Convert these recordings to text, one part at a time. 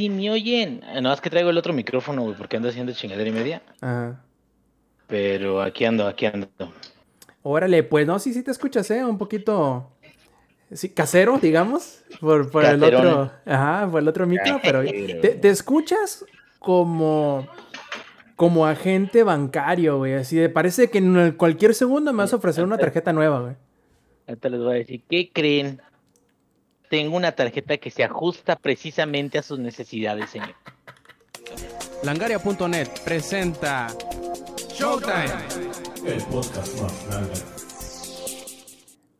si me oyen. No, es que traigo el otro micrófono, güey, porque ando haciendo chingadera y media. Ajá. Pero aquí ando, aquí ando. Órale, pues no, sí, sí te escuchas, ¿eh? Un poquito. Sí, casero, digamos, por, por el otro, ajá, por el otro micro, pero te, te, escuchas como como agente bancario, güey, así de parece que en cualquier segundo me vas a ofrecer una tarjeta nueva, güey. Ahorita les voy a decir, ¿qué creen? Tengo una tarjeta que se ajusta precisamente a sus necesidades, señor. Langaria.net presenta Showtime. El podcast más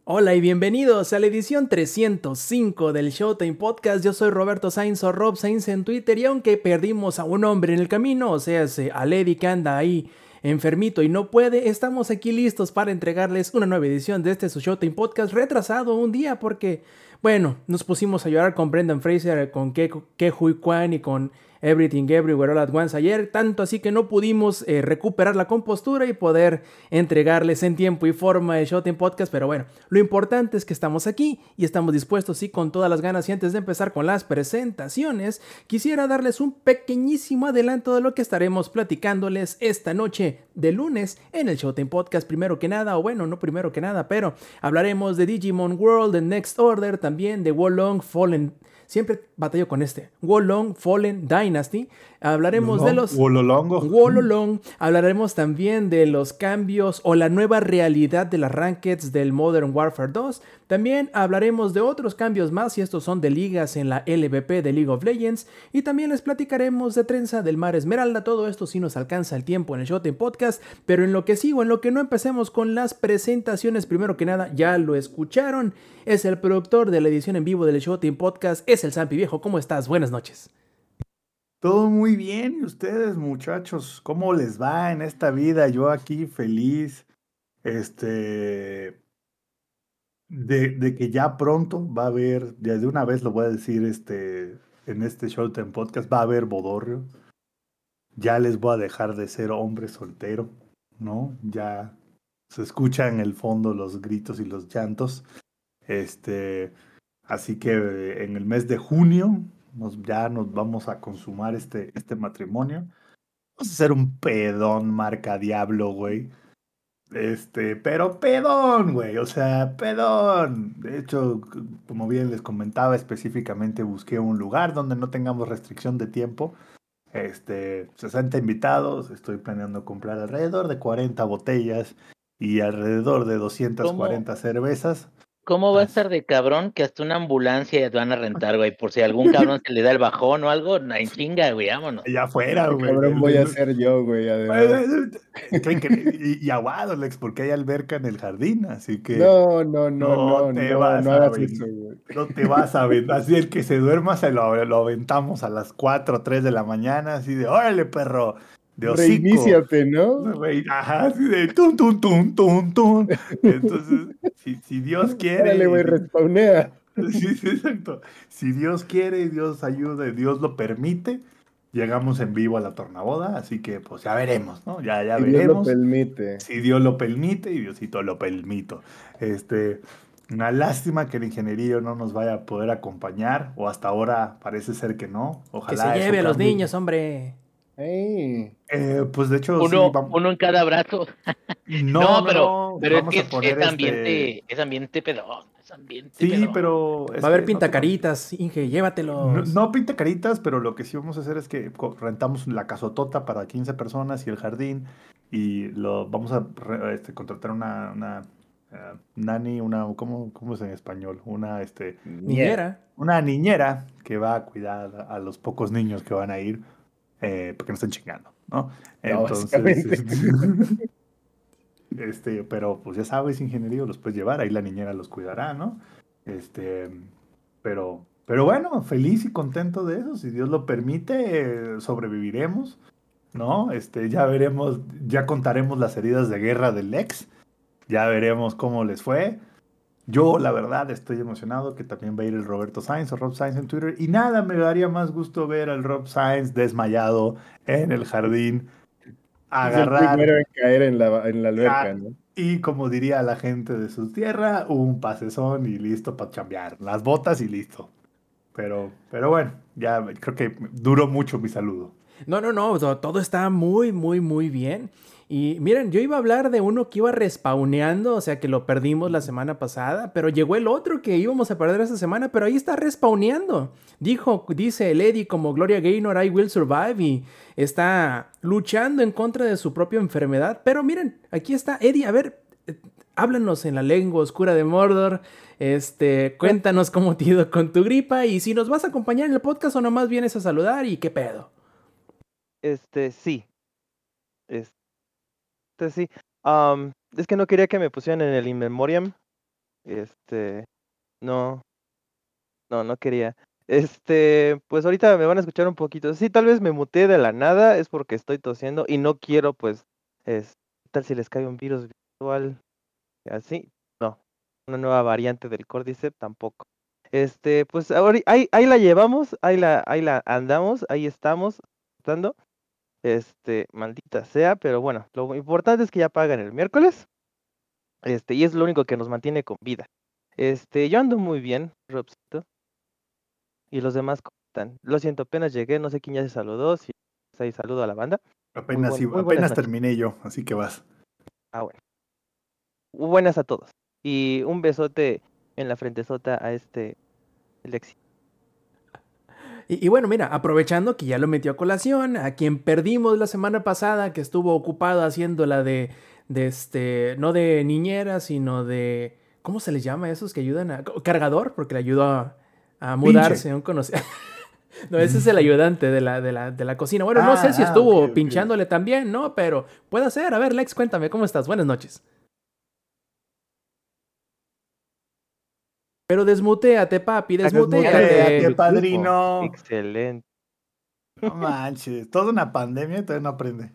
Hola y bienvenidos a la edición 305 del Showtime Podcast. Yo soy Roberto Sainz o Rob Sainz en Twitter y aunque perdimos a un hombre en el camino, o sea, a Lady que anda ahí enfermito y no puede, estamos aquí listos para entregarles una nueva edición de este su Showtime Podcast retrasado un día porque, bueno, nos pusimos a llorar con Brendan Fraser, con Ke Hui Kwan y con Everything Everywhere All At Once ayer, tanto así que no pudimos eh, recuperar la compostura y poder entregarles en tiempo y forma el Shot Podcast, pero bueno, lo importante es que estamos aquí y estamos dispuestos y con todas las ganas. Y antes de empezar con las presentaciones, quisiera darles un pequeñísimo adelanto de lo que estaremos platicándoles esta noche de lunes en el Showtime Podcast, primero que nada, o bueno, no primero que nada, pero hablaremos de Digimon World, de Next Order, también de Wolong Fallen Siempre batallo con este. Wolong Fallen Dynasty. Hablaremos de los... Wololongo. Wololong. Hablaremos también de los cambios o la nueva realidad de las rankeds del Modern Warfare 2. También hablaremos de otros cambios más y estos son de ligas en la LVP de League of Legends. Y también les platicaremos de Trenza del Mar Esmeralda. Todo esto si nos alcanza el tiempo en el Shot Podcast. Pero en lo que sigo, en lo que no empecemos con las presentaciones, primero que nada, ya lo escucharon. Es el productor de la edición en vivo del Shot Podcast. Es el Zampi Viejo. ¿Cómo estás? Buenas noches. Todo muy bien. ¿Y ustedes, muchachos? ¿Cómo les va en esta vida? Yo aquí feliz. Este. De, que ya pronto va a haber, ya de una vez lo voy a decir este, en este Showtime Podcast, va a haber bodorrio. Ya les voy a dejar de ser hombre soltero, ¿no? Ya se escuchan en el fondo los gritos y los llantos. Este, así que en el mes de junio nos, ya nos vamos a consumar este, este matrimonio. Vamos a hacer un pedón marca diablo, güey. Este, pero pedón, güey, o sea, pedón. De hecho, como bien les comentaba, específicamente busqué un lugar donde no tengamos restricción de tiempo. Este, 60 invitados, estoy planeando comprar alrededor de 40 botellas y alrededor de 240 cervezas. ¿Cómo va a estar de cabrón que hasta una ambulancia te van a rentar, güey? Por si algún cabrón se le da el bajón o algo, en chinga, güey, vámonos. Ya fuera, güey. Cabrón voy a ser yo, güey, además. Y, y aguado, Lex, porque hay alberca en el jardín, así que... No, no, no, no, te vas no, a eso, güey. No te vas a ver. Así el que se duerma se lo, lo aventamos a las 4 o 3 de la mañana, así de, órale, perro, de Reiníciate, ¿no? Ajá, así de tum, tum, tum, tum, tum. Entonces, si, si Dios quiere. Dale, güey, respawnea. Sí, sí, exacto. Si Dios quiere, Dios ayuda, Dios lo permite, llegamos en vivo a la tornaboda, así que pues ya veremos, ¿no? Ya, ya si veremos. Dios lo permite. Si Dios lo permite y Diosito lo permito. Este, una lástima que el ingeniero no nos vaya a poder acompañar, o hasta ahora parece ser que no. Ojalá. Que se lleve a los niños, hombre. Eh, pues de hecho, uno, uno en cada brazo. No, pero, pero es que es, ambiente, este... es ambiente pedón. Es ambiente sí, pero. Va a haber pintacaritas, Inge, llévatelos. No, no pintacaritas, pero lo que sí vamos a hacer es que rentamos la casotota para 15 personas y el jardín. Y lo vamos a este, contratar una, una uh, nani, una. ¿cómo, ¿Cómo es en español? Una este, niñera. Una niñera que va a cuidar a los pocos niños que van a ir eh, porque no están chingando, ¿no? Entonces, este, este, pero pues ya sabes, ingeniería los puedes llevar, ahí la niñera los cuidará, ¿no? Este, pero, pero bueno, feliz y contento de eso, si Dios lo permite, sobreviviremos, ¿no? Este, ya veremos, ya contaremos las heridas de guerra del ex, ya veremos cómo les fue. Yo, la verdad, estoy emocionado que también va a ir el Roberto Sainz o Rob Sainz en Twitter. Y nada, me daría más gusto ver al Rob Sainz desmayado en el jardín, agarrar. el primero en caer en la, en la alberca, ¿no? Y como diría la gente de su tierra, un pasezón y listo para chambear. Las botas y listo. pero, pero bueno, ya creo que duró mucho mi saludo. No, no, no, todo está muy, muy, muy bien. Y miren, yo iba a hablar de uno que iba respawneando, o sea que lo perdimos la semana pasada, pero llegó el otro que íbamos a perder esta semana, pero ahí está respawneando. Dijo, dice el Eddie como Gloria Gaynor, I will survive y está luchando en contra de su propia enfermedad. Pero miren, aquí está Eddie, a ver, eh, háblanos en la lengua oscura de Mordor. Este, cuéntanos cómo te ido con tu gripa y si nos vas a acompañar en el podcast o nomás vienes a saludar y qué pedo. Este, sí. Este, sí. es que no quería que me pusieran en el In Memoriam. Este, no. No, no quería. Este, pues ahorita me van a escuchar un poquito. Sí, tal vez me muté de la nada, es porque estoy tosiendo y no quiero, pues, es, tal si les cae un virus virtual así. No, una nueva variante del Cordyceps tampoco. Este, pues ahora ahí, ahí la llevamos, ahí la, ahí la andamos, ahí estamos, estando. Este, maldita sea, pero bueno, lo importante es que ya pagan el miércoles. Este, y es lo único que nos mantiene con vida. Este, yo ando muy bien, Robcito. Y los demás están. Lo siento, apenas llegué, no sé quién ya se saludó, si ahí saludo a la banda. Apenas, apenas terminé yo, así que vas. Ah, bueno. Buenas a todos. Y un besote en la frente sota a este Lexi. Y, bueno, mira, aprovechando que ya lo metió a colación, a quien perdimos la semana pasada, que estuvo ocupado haciendo la de, de este, no de niñera, sino de, ¿cómo se les llama esos que ayudan a, cargador? Porque le ayudó a, mudarse, un conocido. no, ese es el ayudante de la, de la, de la cocina. Bueno, no sé si ah, estuvo pinchándole también, ¿no? Pero puede ser. A ver, Lex, cuéntame, ¿cómo estás? Buenas noches. Pero desmuteate, papi, desmuteate. padrino. Excelente. No manches, toda una pandemia y todavía no aprende.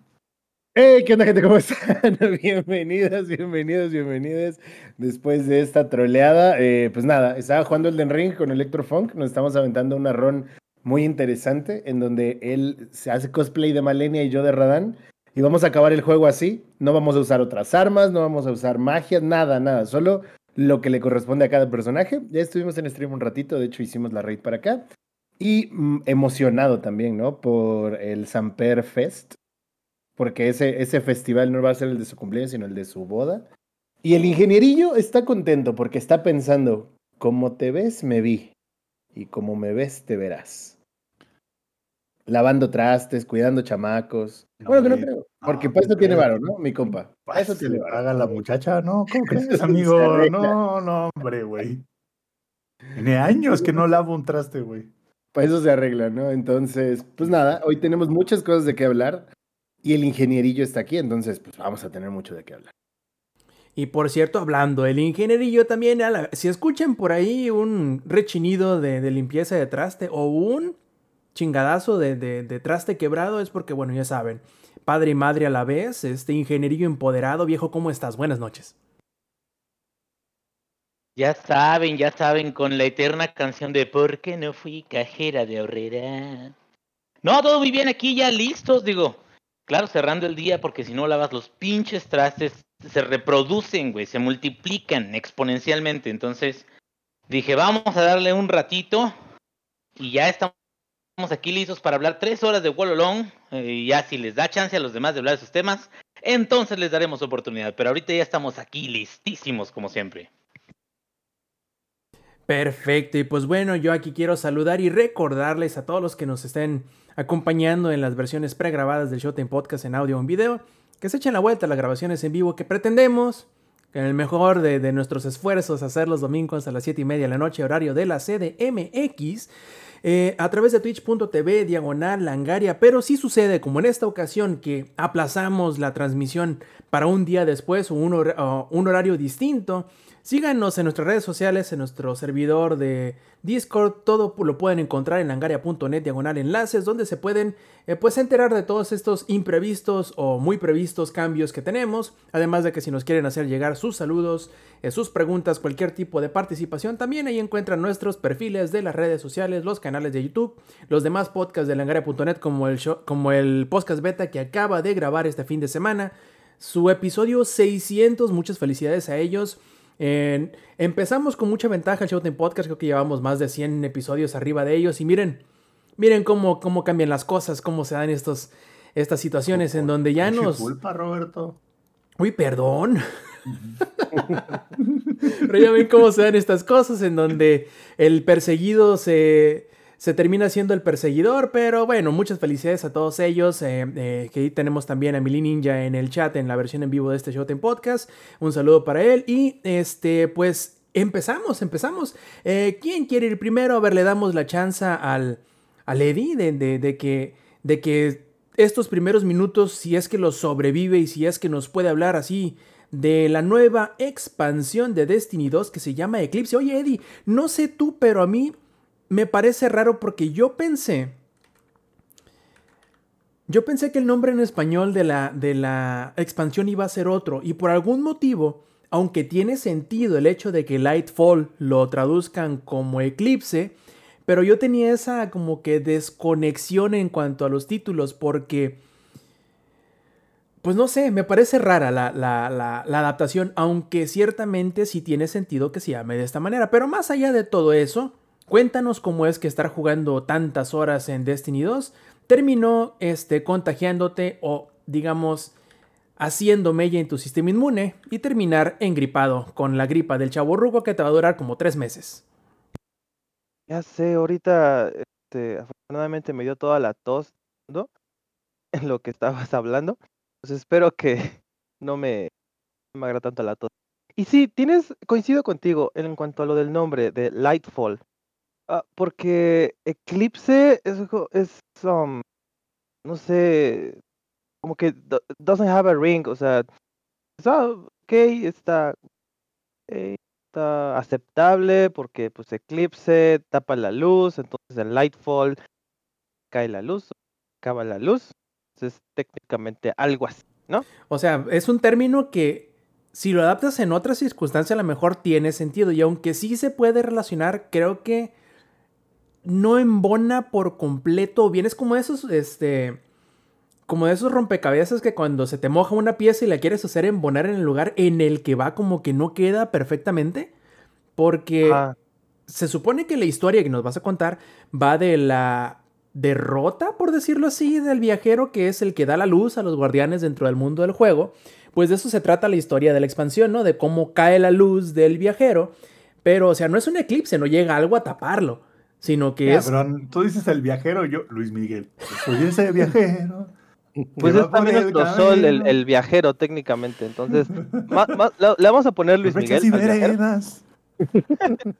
Hey, ¿qué onda, gente? ¿Cómo están? Bienvenidas, bienvenidos, bienvenidas. Después de esta troleada, eh, pues nada, estaba jugando el Den Ring con Electrofunk. Nos estamos aventando una run muy interesante en donde él se hace cosplay de Malenia y yo de Radan. Y vamos a acabar el juego así. No vamos a usar otras armas, no vamos a usar magia, nada, nada. Solo lo que le corresponde a cada personaje. Ya estuvimos en stream un ratito, de hecho hicimos la raid para acá. Y mm, emocionado también, ¿no? Por el Samper Fest. Porque ese, ese festival no va a ser el de su cumpleaños, sino el de su boda. Y el ingenierillo está contento porque está pensando, como te ves, me vi. Y como me ves, te verás lavando trastes, cuidando chamacos. Bueno, que no creo. Porque para eso tiene varo, ¿no? Mi compa. Para eso tiene varo. Haga la muchacha, ¿no? ¿Cómo crees, amigo? no, no, hombre, güey. Tiene años que no lavo un traste, güey. Para eso se arregla, ¿no? Entonces, pues nada, hoy tenemos muchas cosas de qué hablar. Y el ingenierillo está aquí, entonces, pues vamos a tener mucho de qué hablar. Y por cierto, hablando el ingenierillo también, si escuchan por ahí un rechinido de, de limpieza de traste o un chingadazo de, de, traste quebrado es porque, bueno, ya saben, padre y madre a la vez, este ingenierillo empoderado, viejo, ¿cómo estás? Buenas noches. Ya saben, ya saben, con la eterna canción de ¿Por qué no fui cajera de ahorrera? No, todo muy bien aquí, ya listos, digo. Claro, cerrando el día, porque si no lavas los pinches trastes, se reproducen, güey, se multiplican exponencialmente. Entonces, dije, vamos a darle un ratito y ya estamos estamos aquí listos para hablar tres horas de Wall Along. Eh, y ya si les da chance a los demás de hablar de sus temas, entonces les daremos oportunidad. Pero ahorita ya estamos aquí listísimos, como siempre. Perfecto, y pues bueno, yo aquí quiero saludar y recordarles a todos los que nos estén acompañando en las versiones pregrabadas del Showtime Podcast en audio o en video, que se echen la vuelta a las grabaciones en vivo que pretendemos, en el mejor de, de nuestros esfuerzos, hacer los domingos a las 7 y media de la noche, horario de la CDMX. Eh, a través de twitch.tv diagonal langaria, pero si sucede como en esta ocasión que aplazamos la transmisión para un día después o un horario distinto, Síganos en nuestras redes sociales, en nuestro servidor de Discord, todo lo pueden encontrar en langaria.net diagonal enlaces, donde se pueden eh, pues enterar de todos estos imprevistos o muy previstos cambios que tenemos, además de que si nos quieren hacer llegar sus saludos, eh, sus preguntas, cualquier tipo de participación, también ahí encuentran nuestros perfiles de las redes sociales, los canales de YouTube, los demás podcasts de langaria.net como el, como el podcast beta que acaba de grabar este fin de semana, su episodio 600, muchas felicidades a ellos. Empezamos con mucha ventaja el Showtime Podcast, creo que llevamos más de 100 episodios arriba de ellos y miren, miren cómo, cómo cambian las cosas, cómo se dan estos, estas situaciones en donde ya nos... culpa, Roberto? Uy, perdón. Pero ya ven cómo se dan estas cosas en donde el perseguido se, se termina siendo el perseguidor, pero bueno, muchas felicidades a todos ellos. Eh, eh, que ahí tenemos también a Mili Ninja en el chat en la versión en vivo de este Showtime Podcast. Un saludo para él y este, pues empezamos, empezamos. Eh, ¿Quién quiere ir primero? A ver, le damos la chance al, al Eddie de, de, que, de que estos primeros minutos, si es que los sobrevive y si es que nos puede hablar así de la nueva expansión de Destiny 2 que se llama Eclipse. Oye, Eddie, no sé tú, pero a mí me parece raro porque yo pensé. Yo pensé que el nombre en español de la, de la expansión iba a ser otro. Y por algún motivo, aunque tiene sentido el hecho de que Lightfall lo traduzcan como Eclipse, pero yo tenía esa como que desconexión en cuanto a los títulos porque pues no sé, me parece rara la, adaptación, aunque ciertamente sí tiene sentido que se llame de esta manera. Pero más allá de todo eso, cuéntanos cómo es que estar jugando tantas horas en Destiny 2 terminó este, contagiándote o, digamos, haciendo mella en tu sistema inmune y terminar engripado con la gripa del chavo rugo que te va a durar como tres meses. Ya sé, ahorita este, afortunadamente me dio toda la tos ¿no? en lo que estabas hablando. Pues, espero que no me, haga tanto la tos. Y sí, tienes, coincido contigo en cuanto a lo del nombre de Lightfall. Ah, porque Eclipse es, es um, no sé, como que doesn't have a ring, o sea, está ok, está, está aceptable porque pues Eclipse tapa la luz, entonces el Lightfall cae la luz, acaba la luz, es técnicamente algo así, ¿no? O sea, es un término que si lo adaptas en otras circunstancias a lo mejor tiene sentido y aunque sí se puede relacionar, creo que no embona por completo, bien es como esos, este, como esos rompecabezas que cuando se te moja una pieza y la quieres hacer embonar en el lugar en el que va como que no queda perfectamente, porque se supone que la historia que nos vas a contar va de la derrota, por decirlo así, del viajero que es el que da la luz a los guardianes dentro del mundo del juego. Pues de eso se trata la historia de la expansión, ¿no? De cómo cae la luz del viajero. Pero, o sea, no es un eclipse, no llega algo a taparlo, sino que es... Pero tú dices el viajero, yo, Luis Miguel, soy ese viajero. Pues es también nuestro sol, el, viajero, técnicamente. Entonces, le vamos a poner Luis Miguel.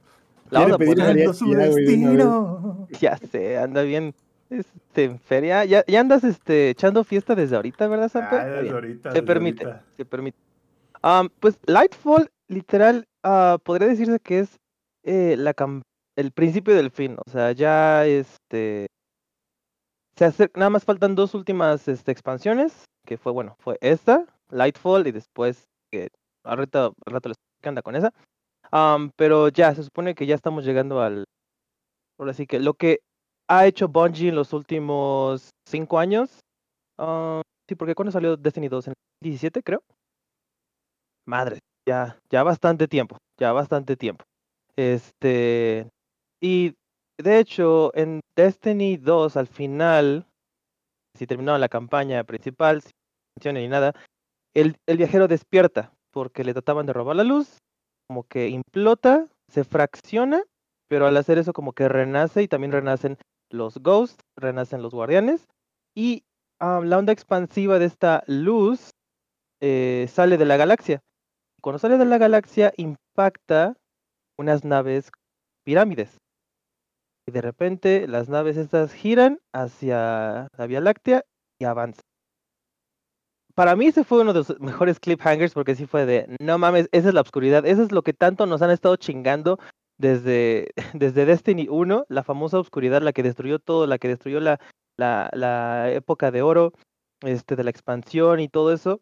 La vamos a poner su destino. Ya sé, anda bien este, en feria. Ya, ya andas este, echando fiesta desde ahorita, ¿verdad, Samper? Ah, desde ahorita. Se permite, se permite. pues Lightfall, literal, uh, podría decirse que es eh, la el principio del fin. O sea, ya este. Se hace, nada más faltan dos últimas este, expansiones. Que fue, bueno, fue esta, Lightfall, y después que ahorita al rato les anda con esa. pero ya, se supone que ya estamos llegando al. Ahora sí que lo que ha hecho Bungie en los últimos cinco años. Sí, porque cuando salió Destiny 2 en 17, creo. Madre, ya, ya bastante tiempo, ya bastante tiempo. Este, y de hecho, en Destiny 2, al final, si terminaba la campaña principal, sin funciones ni nada, el, el viajero despierta porque le trataban de robar la luz, como que implota, se fracciona, pero al hacer eso como que renace y también renacen los Ghosts, renacen los Guardianes. Y la onda expansiva de esta luz eh, sale de la galaxia. Cuando sale de la galaxia impacta unas naves pirámides. Y de repente las naves estas giran hacia la Vía Láctea y avanzan. Para mí ese fue uno de los mejores cliffhangers porque sí fue de, no mames, esa es la oscuridad, eso es lo que tanto nos han estado chingando desde, desde Destiny 1, la famosa oscuridad, la que destruyó todo, la que destruyó la, la, la época de oro, este, de la expansión y todo eso.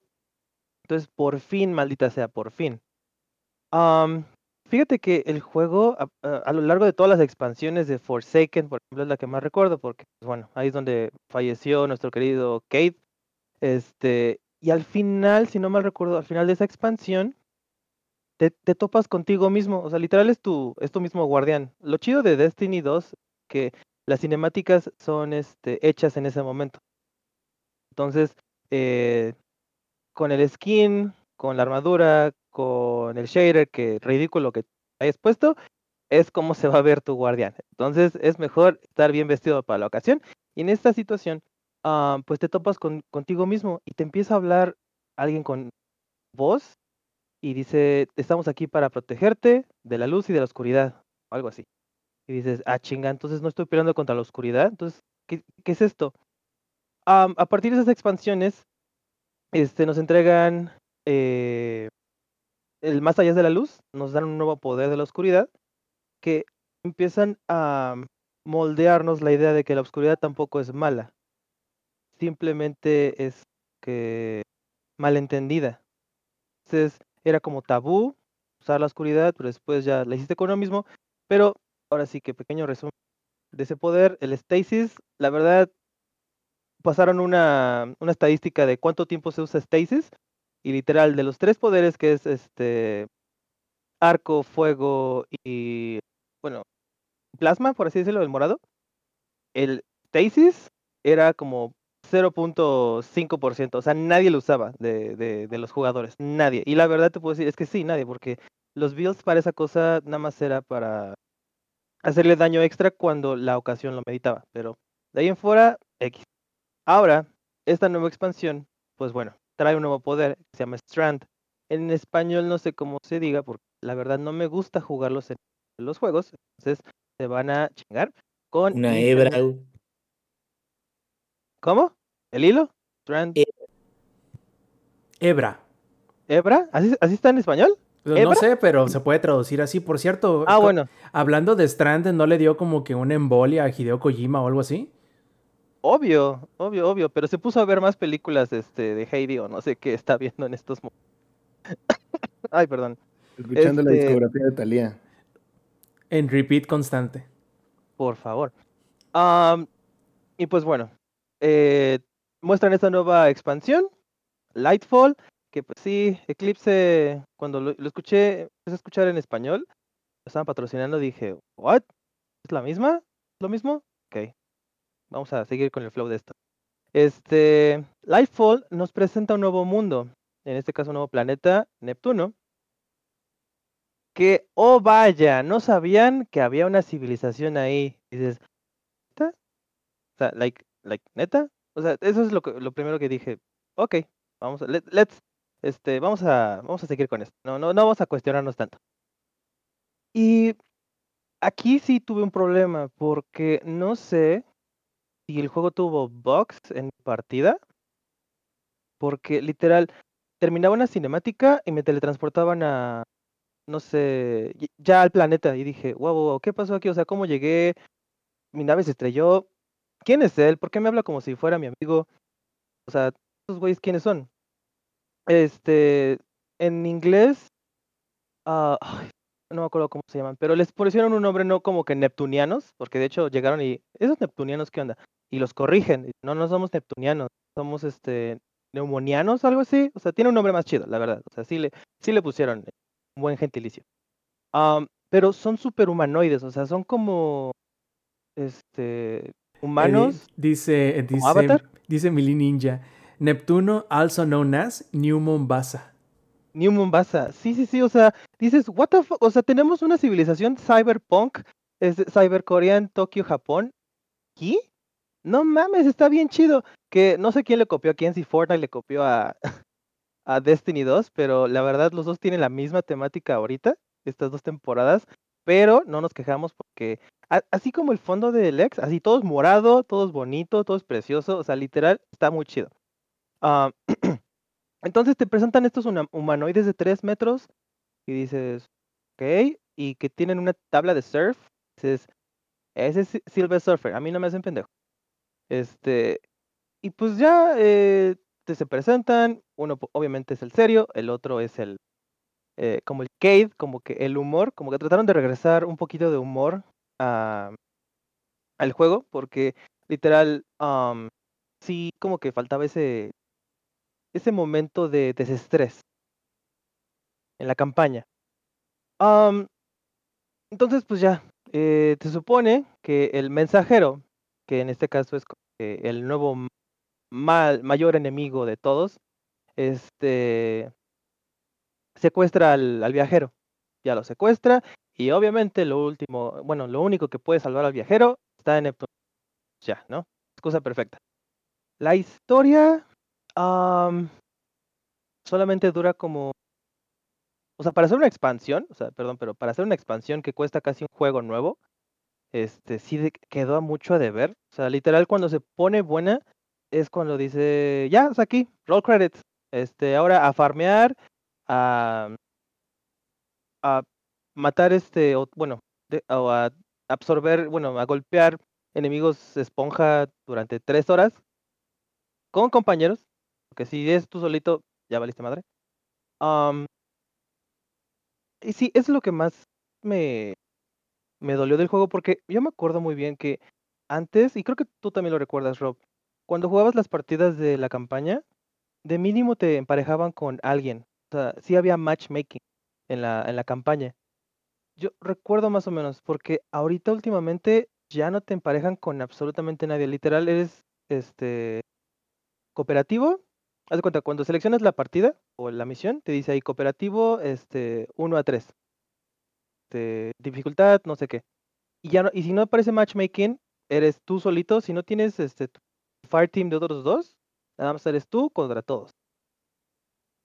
Entonces, por fin, maldita sea, por fin. Fíjate que el juego, a, lo largo de todas las expansiones de Forsaken, por ejemplo, es la que más recuerdo, porque, pues, bueno, ahí es donde falleció nuestro querido Kate. Este, y al final, si no mal recuerdo, al final de esa expansión, te, topas contigo mismo, o sea, literal es tu, es tu mismo guardián. Lo chido de Destiny 2, que las cinemáticas son este, hechas en ese momento. Entonces, eh, con el skin, con la armadura, con el shader, que ridículo que hayas puesto, es como se va a ver tu guardián. Entonces, es mejor estar bien vestido para la ocasión. Y en esta situación, ah, pues te topas con, contigo mismo y te empieza a hablar alguien con voz y dice, estamos aquí para protegerte de la luz y de la oscuridad, algo así. Y dices, ah, chinga, entonces no estoy peleando contra la oscuridad, entonces, ¿qué, es esto? a partir de esas expansiones, este, nos entregan eh, el más allá de la luz, nos dan un nuevo poder de la oscuridad, que empiezan a moldearnos la idea de que la oscuridad tampoco es mala, simplemente es que malentendida. Entonces era como tabú usar la oscuridad, pero después ya la hiciste con uno mismo. Pero ahora sí que pequeño resumen de ese poder, el Stasis, la verdad, pasaron una, una estadística de cuánto tiempo se usa Stasis y literal de los tres poderes que es este arco, fuego y bueno, plasma, por así decirlo, el morado, el Stasis era como 0.5%, o sea, nadie lo usaba de, de, de, los jugadores, nadie. Y la verdad te puedo decir, es que sí, nadie, porque los builds para esa cosa nada más era para hacerle daño extra cuando la ocasión lo meditaba, pero de ahí en fuera, X. Ahora, esta nueva expansión, pues bueno, trae un nuevo poder que se llama Strand. En español no sé cómo se diga, porque la verdad no me gusta jugarlos en los juegos, entonces se van a chingar con... Una hebra. ¿Cómo? ¿El hilo? Strand. E hebra. ¿Hebra? ¿Así, ¿Así está en español? No sé, pero se puede traducir así. Por cierto, ah, bueno. hablando de Strand, ¿no le dio como que una embolia a Hideo Kojima o algo así? Obvio, obvio, obvio, pero se puso a ver más películas este, de Heidi o no sé qué está viendo en estos momentos. Ay, perdón. Escuchando la este discografía de Thalía. En repeat constante. Por favor. y pues bueno, eh, muestran esta nueva expansión, Lightfall, que pues sí, Eclipse, cuando lo, escuché, empecé a escuchar en español, lo estaban patrocinando, dije, ¿what? ¿Es la misma? ¿Lo mismo? Ok, vamos a seguir con el flow de esto. Este, Lightfall nos presenta un nuevo mundo, en este caso un nuevo planeta, Neptuno, que, oh vaya, no sabían que había una civilización ahí. dices, ¿neta? O sea, like, like, ¿neta? O sea, eso es lo, lo primero que dije, ok, vamos a, let's, este, vamos a, vamos a seguir con esto. No, no, no vamos a cuestionarnos tanto. Y aquí sí tuve un problema porque no sé si el juego tuvo bugs en partida. Porque literal, terminaba una cinemática y me teletransportaban a, no sé, ya al planeta. Y dije, wow, wow, ¿qué pasó aquí? O sea, ¿cómo llegué? Mi nave se estrelló. ¿Quién es él? ¿Por qué me habla como si fuera mi amigo? O sea, ¿estos güeyes quiénes son? Este, en inglés, uh, no me acuerdo cómo se llaman, pero les pusieron un nombre no como que neptunianos, porque de hecho llegaron y, ¿esos neptunianos qué onda? Y los corrigen, no, no somos neptunianos, somos este, neumonianos, algo así, o sea, tiene un nombre más chido, la verdad, o sea, sí le, sí le pusieron un buen gentilicio. pero son super humanoides, o sea, son como, este, humanos. dice, dice, dice Mili Ninja. Neptuno, also known as New Mombasa. New Mombasa, sí, sí, sí, o sea, dices, what the fuck, o sea, tenemos una civilización cyberpunk, es cybercorean, Tokio, Japón, ¿y? No mames, está bien chido, que no sé quién le copió a quién, si Fortnite le copió a, a Destiny 2, pero la verdad los dos tienen la misma temática ahorita, estas dos temporadas, pero no nos quejamos porque así como el fondo de Lex, así todo es morado, todo es bonito, todo es precioso, o sea, literal, está muy chido. Ah, entonces te presentan estos humanoides de 3 metros y dices, ok, y que tienen una tabla de surf. Dices, ese es Silver Surfer, a mí no me hacen pendejo. Este, y pues ya eh, te se presentan, uno obviamente es el serio, el otro es el, eh, como el Cade, como que el humor, como que trataron de regresar un poquito de humor a, al juego, porque literal, sí, como que faltaba ese ese momento de desestrés en la campaña. entonces, pues ya, eh, se supone que el mensajero, que en este caso es el nuevo mayor enemigo de todos, este secuestra al, viajero. Ya lo secuestra y obviamente lo último, bueno, lo único que puede salvar al viajero está en Neptuno. Ya, ¿no? Excusa perfecta. La historia solamente dura como... O sea, para hacer una expansión, o sea, perdón, pero para hacer una expansión que cuesta casi un juego nuevo, este sí quedó mucho a deber. O sea, literal cuando se pone buena es cuando dice, ya, es aquí, roll credits. Este, ahora a farmear, a, a matar este, o, bueno, o a absorber, bueno, a golpear enemigos esponja durante tres horas con compañeros, porque si es tú solito, ya valiste madre. y sí, es lo que más me, me dolió del juego, porque yo me acuerdo muy bien que antes, y creo que tú también lo recuerdas, Rob, cuando jugabas las partidas de la campaña, de mínimo te emparejaban con alguien. O sea, sí había matchmaking en la, en la campaña. Yo recuerdo más o menos, porque ahorita últimamente ya no te emparejan con absolutamente nadie. Literal, eres este cooperativo. Haz de cuenta, cuando seleccionas la partida o la misión, te dice ahí cooperativo este 1 a 3. Este, dificultad, no sé qué. Y ya y si no aparece matchmaking, eres tú solito. Si no tienes este fire team de otros dos, nada más eres tú contra todos.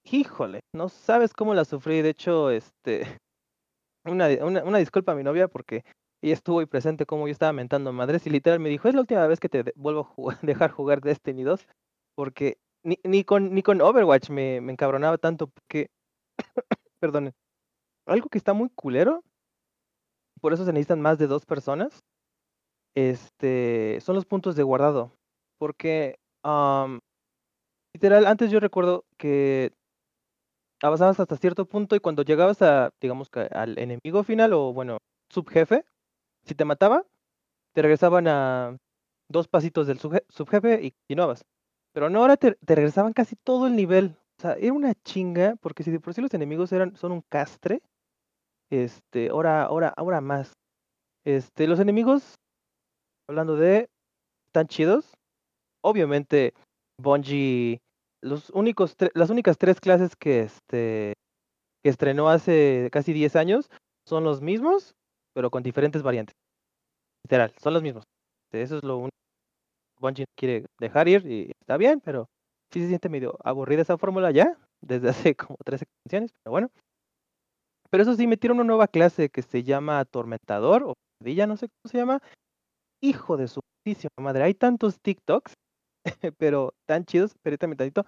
Híjole, no sabes cómo la sufrí. De hecho, este una, una, disculpa a mi novia porque ella estuvo ahí presente como yo estaba mentando madres y literal me dijo, es la última vez que te vuelvo a dejar jugar Destiny 2 porque ni, ni, con, ni con Overwatch me, me encabronaba tanto porque, perdón, algo que está muy culero, por eso se necesitan más de dos personas, este, son los puntos de guardado. Porque, literal, antes yo recuerdo que avanzabas hasta cierto punto y cuando llegabas a, digamos que al enemigo final o, bueno, subjefe, si te mataba, te regresaban a dos pasitos del subjefe y continuabas. Pero no, ahora te, regresaban casi todo el nivel. O sea, era una chinga, porque si de por sí los enemigos eran, son un castre, este, ahora, ahora, ahora más. Este, los enemigos, hablando de, están chidos. Obviamente, Bungie, los únicos, las únicas tres clases que, este, que estrenó hace casi 10 años son los mismos, pero con diferentes variantes. Literal, son los mismos. Eso es lo único Bungie quiere dejar ir y está bien, pero sí se siente medio aburrida esa fórmula ya, desde hace como tres extensiones, pero bueno. Pero eso sí, metieron una nueva clase que se llama Atormentador o Padilla, no sé cómo se llama. Hijo de su madre, hay tantos TikToks, pero tan chidos, permítame tantito.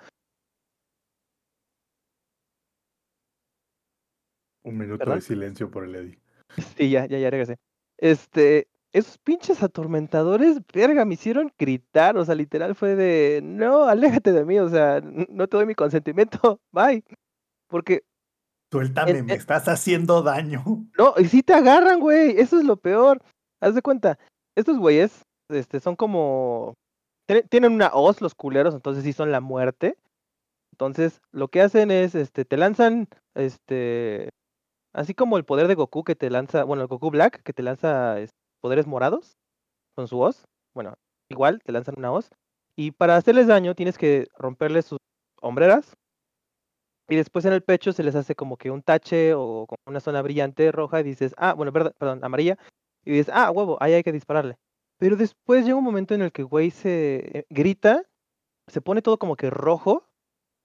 Un minuto de silencio por el Eddie. Sí, ya, ya, ya regresé. Este, esos pinches atormentadores, verga, me hicieron gritar, o sea, literal fue de, no, aléjate de mí, o sea, no te doy mi consentimiento, bye. Porque... Suéltame, me estás haciendo daño. No, y si te agarran, güey, eso es lo peor. Haz de cuenta, estos güeyes, este, son como, tienen una hoz los culeros, entonces sí son la muerte. Entonces, lo que hacen es, este, te lanzan, este, así como el poder de Goku que te lanza, bueno, el Goku Black que te lanza poderes morados con su hoz. Bueno, igual te lanzan una hoz. Y para hacerles daño tienes que romperles sus hombreras. Y después en el pecho se les hace como que un tache o como una zona brillante roja y dices, ah, bueno, perdón, perdón, amarilla. Y dices, ah, huevo, ahí hay que dispararle. Pero después llega un momento en el que güey se eh, grita, se pone todo como que rojo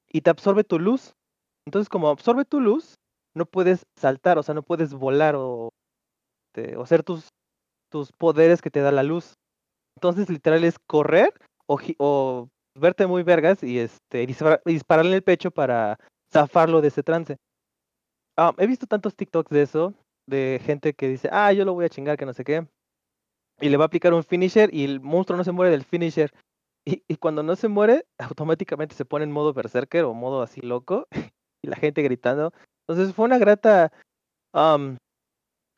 y te absorbe tu luz. Entonces, como absorbe tu luz, no puedes saltar, o sea, no puedes volar o, este, o hacer tus tus poderes que te da la luz. Entonces, literal es correr o, verte muy vergas y este dispararle en el pecho para zafarlo de ese trance. Ah, he visto tantos TikToks de eso, de gente que dice, ah, yo lo voy a chingar, que no sé qué. Y le va a aplicar un finisher y el monstruo no se muere del finisher. Y, y cuando no se muere, automáticamente se pone en modo berserker o modo así loco. y la gente gritando. Entonces fue una grata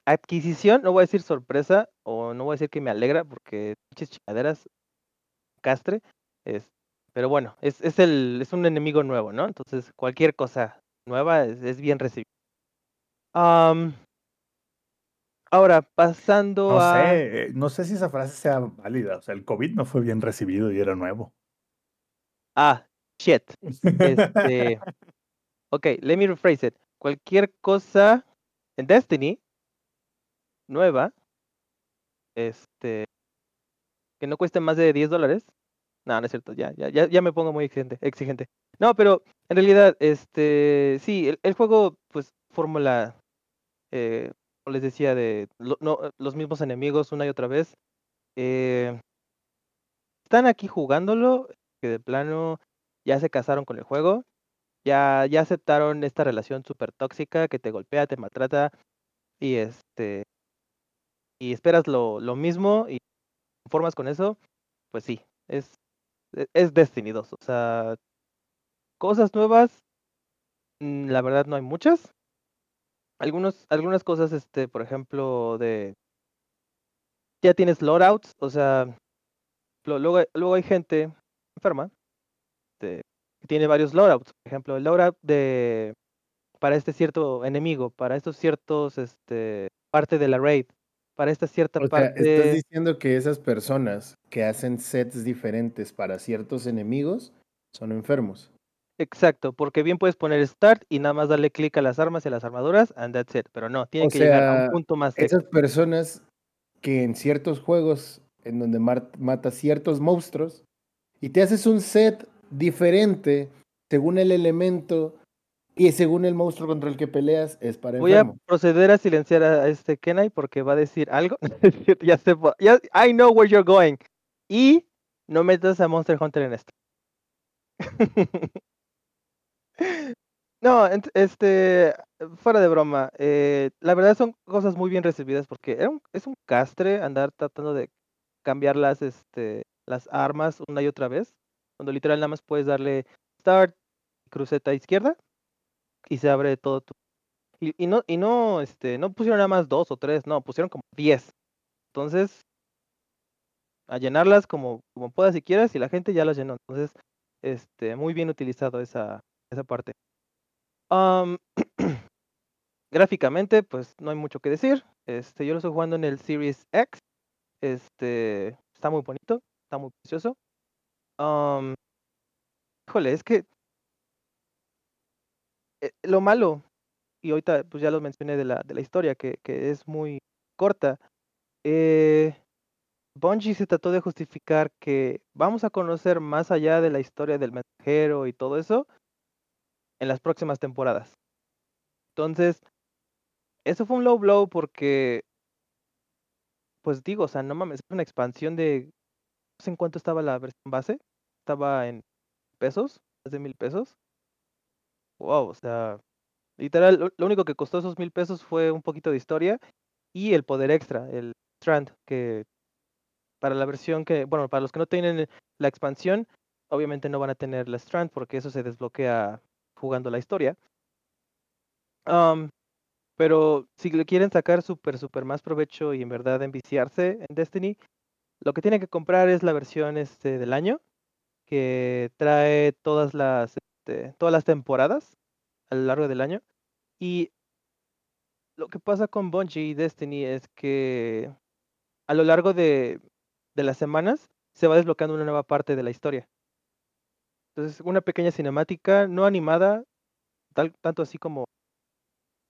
adquisición, no voy a decir sorpresa, o no voy a decir que me alegra, porque pinches chingaderas, castre, es, pero bueno, es, es, el, es un enemigo nuevo, ¿no? Entonces cualquier cosa nueva es, bien recibida. Ahora, pasando No a. sé, eh, no sé si esa frase sea válida. O sea, el COVID no fue bien recibido y era nuevo. Ah, shit. Este. ok, let me rephrase it. Cualquier cosa en Destiny nueva, este, que no cueste más de 10 dólares. No, no es cierto, ya, ya, ya, ya me pongo muy exigente, exigente. No, pero en realidad, este, sí, el, el juego, pues, fórmula, eh, como les decía, de lo- no, los mismos enemigos una y otra vez. eh, están aquí jugándolo, que de plano ya se casaron con el juego, ya, ya aceptaron esta relación súper tóxica que te golpea, te maltrata y este y esperas lo, lo mismo y conformas con eso, pues sí, es, e- es Destiny 2. O sea, cosas nuevas, mm, la verdad no hay muchas. Algunos, algunas cosas, este, por ejemplo, de ya tienes loadouts, o sea, luego, luego hay gente enferma este, que tiene varios loadouts. Por ejemplo, el loadout de para este cierto enemigo, para estos ciertos, este, parte de la raid, para esta cierta O sea, estás parte. diciendo que esas personas que hacen sets diferentes para ciertos enemigos son enfermos. Exacto, porque bien puedes poner start y nada más darle clic a las armas y a las armaduras, and that's it. Pero no, tiene que llegar a un punto más Esas extra. personas que en ciertos juegos en donde matas ciertos monstruos y te haces un set diferente según el elemento y según el monstruo contra el que peleas es para Voy a proceder a silenciar a este Kenai porque va a decir algo. ya sé, ya, I know where you're going. Y no metas a Monster Hunter en esto. No, este, fuera de broma, eh, la verdad son cosas muy bien recibidas porque era un- es un castre andar tratando de cambiar las, este, las armas una y otra vez, cuando literal nada más puedes darle start, cruceta izquierda y se abre todo tu... Y, no, este, no pusieron nada más dos o tres, no, pusieron como diez. Entonces, a llenarlas como, puedas si quieras y la gente ya las llenó. Entonces, este, muy bien utilizado esa, parte. Am, gráficamente, pues no hay mucho que decir. Este, yo lo estoy jugando en el Series X. Este, está muy bonito, está muy precioso. Am, híjole, es que eh, lo malo, y ahorita pues ya lo mencioné de la, de la historia, que, que es muy corta. Eh, Bungie se trató de justificar que vamos a conocer más allá de la historia del mensajero y todo eso en las próximas temporadas. Entonces, eso fue un low blow porque, pues digo, o sea, no mames, es una expansión de, no sé en cuánto estaba la versión base, estaba en pesos, más de mil pesos. Wow, o sea, literal, lo, único que costó esos mil pesos fue un poquito de historia y el poder extra, el Strand, que para la versión que, bueno, para los que no tienen la expansión, obviamente no van a tener la Strand porque eso se desbloquea jugando la historia. Am, pero si le quieren sacar súper, súper más provecho y en verdad enviciarse en Destiny, lo que tienen que comprar es la versión este, del año, que trae todas las, este, todas las temporadas a lo largo del año. Y lo que pasa con Bungie y Destiny es que a lo largo de, de las semanas se va desbloqueando una nueva parte de la historia. Entonces, una pequeña cinemática, no animada, tanto así como,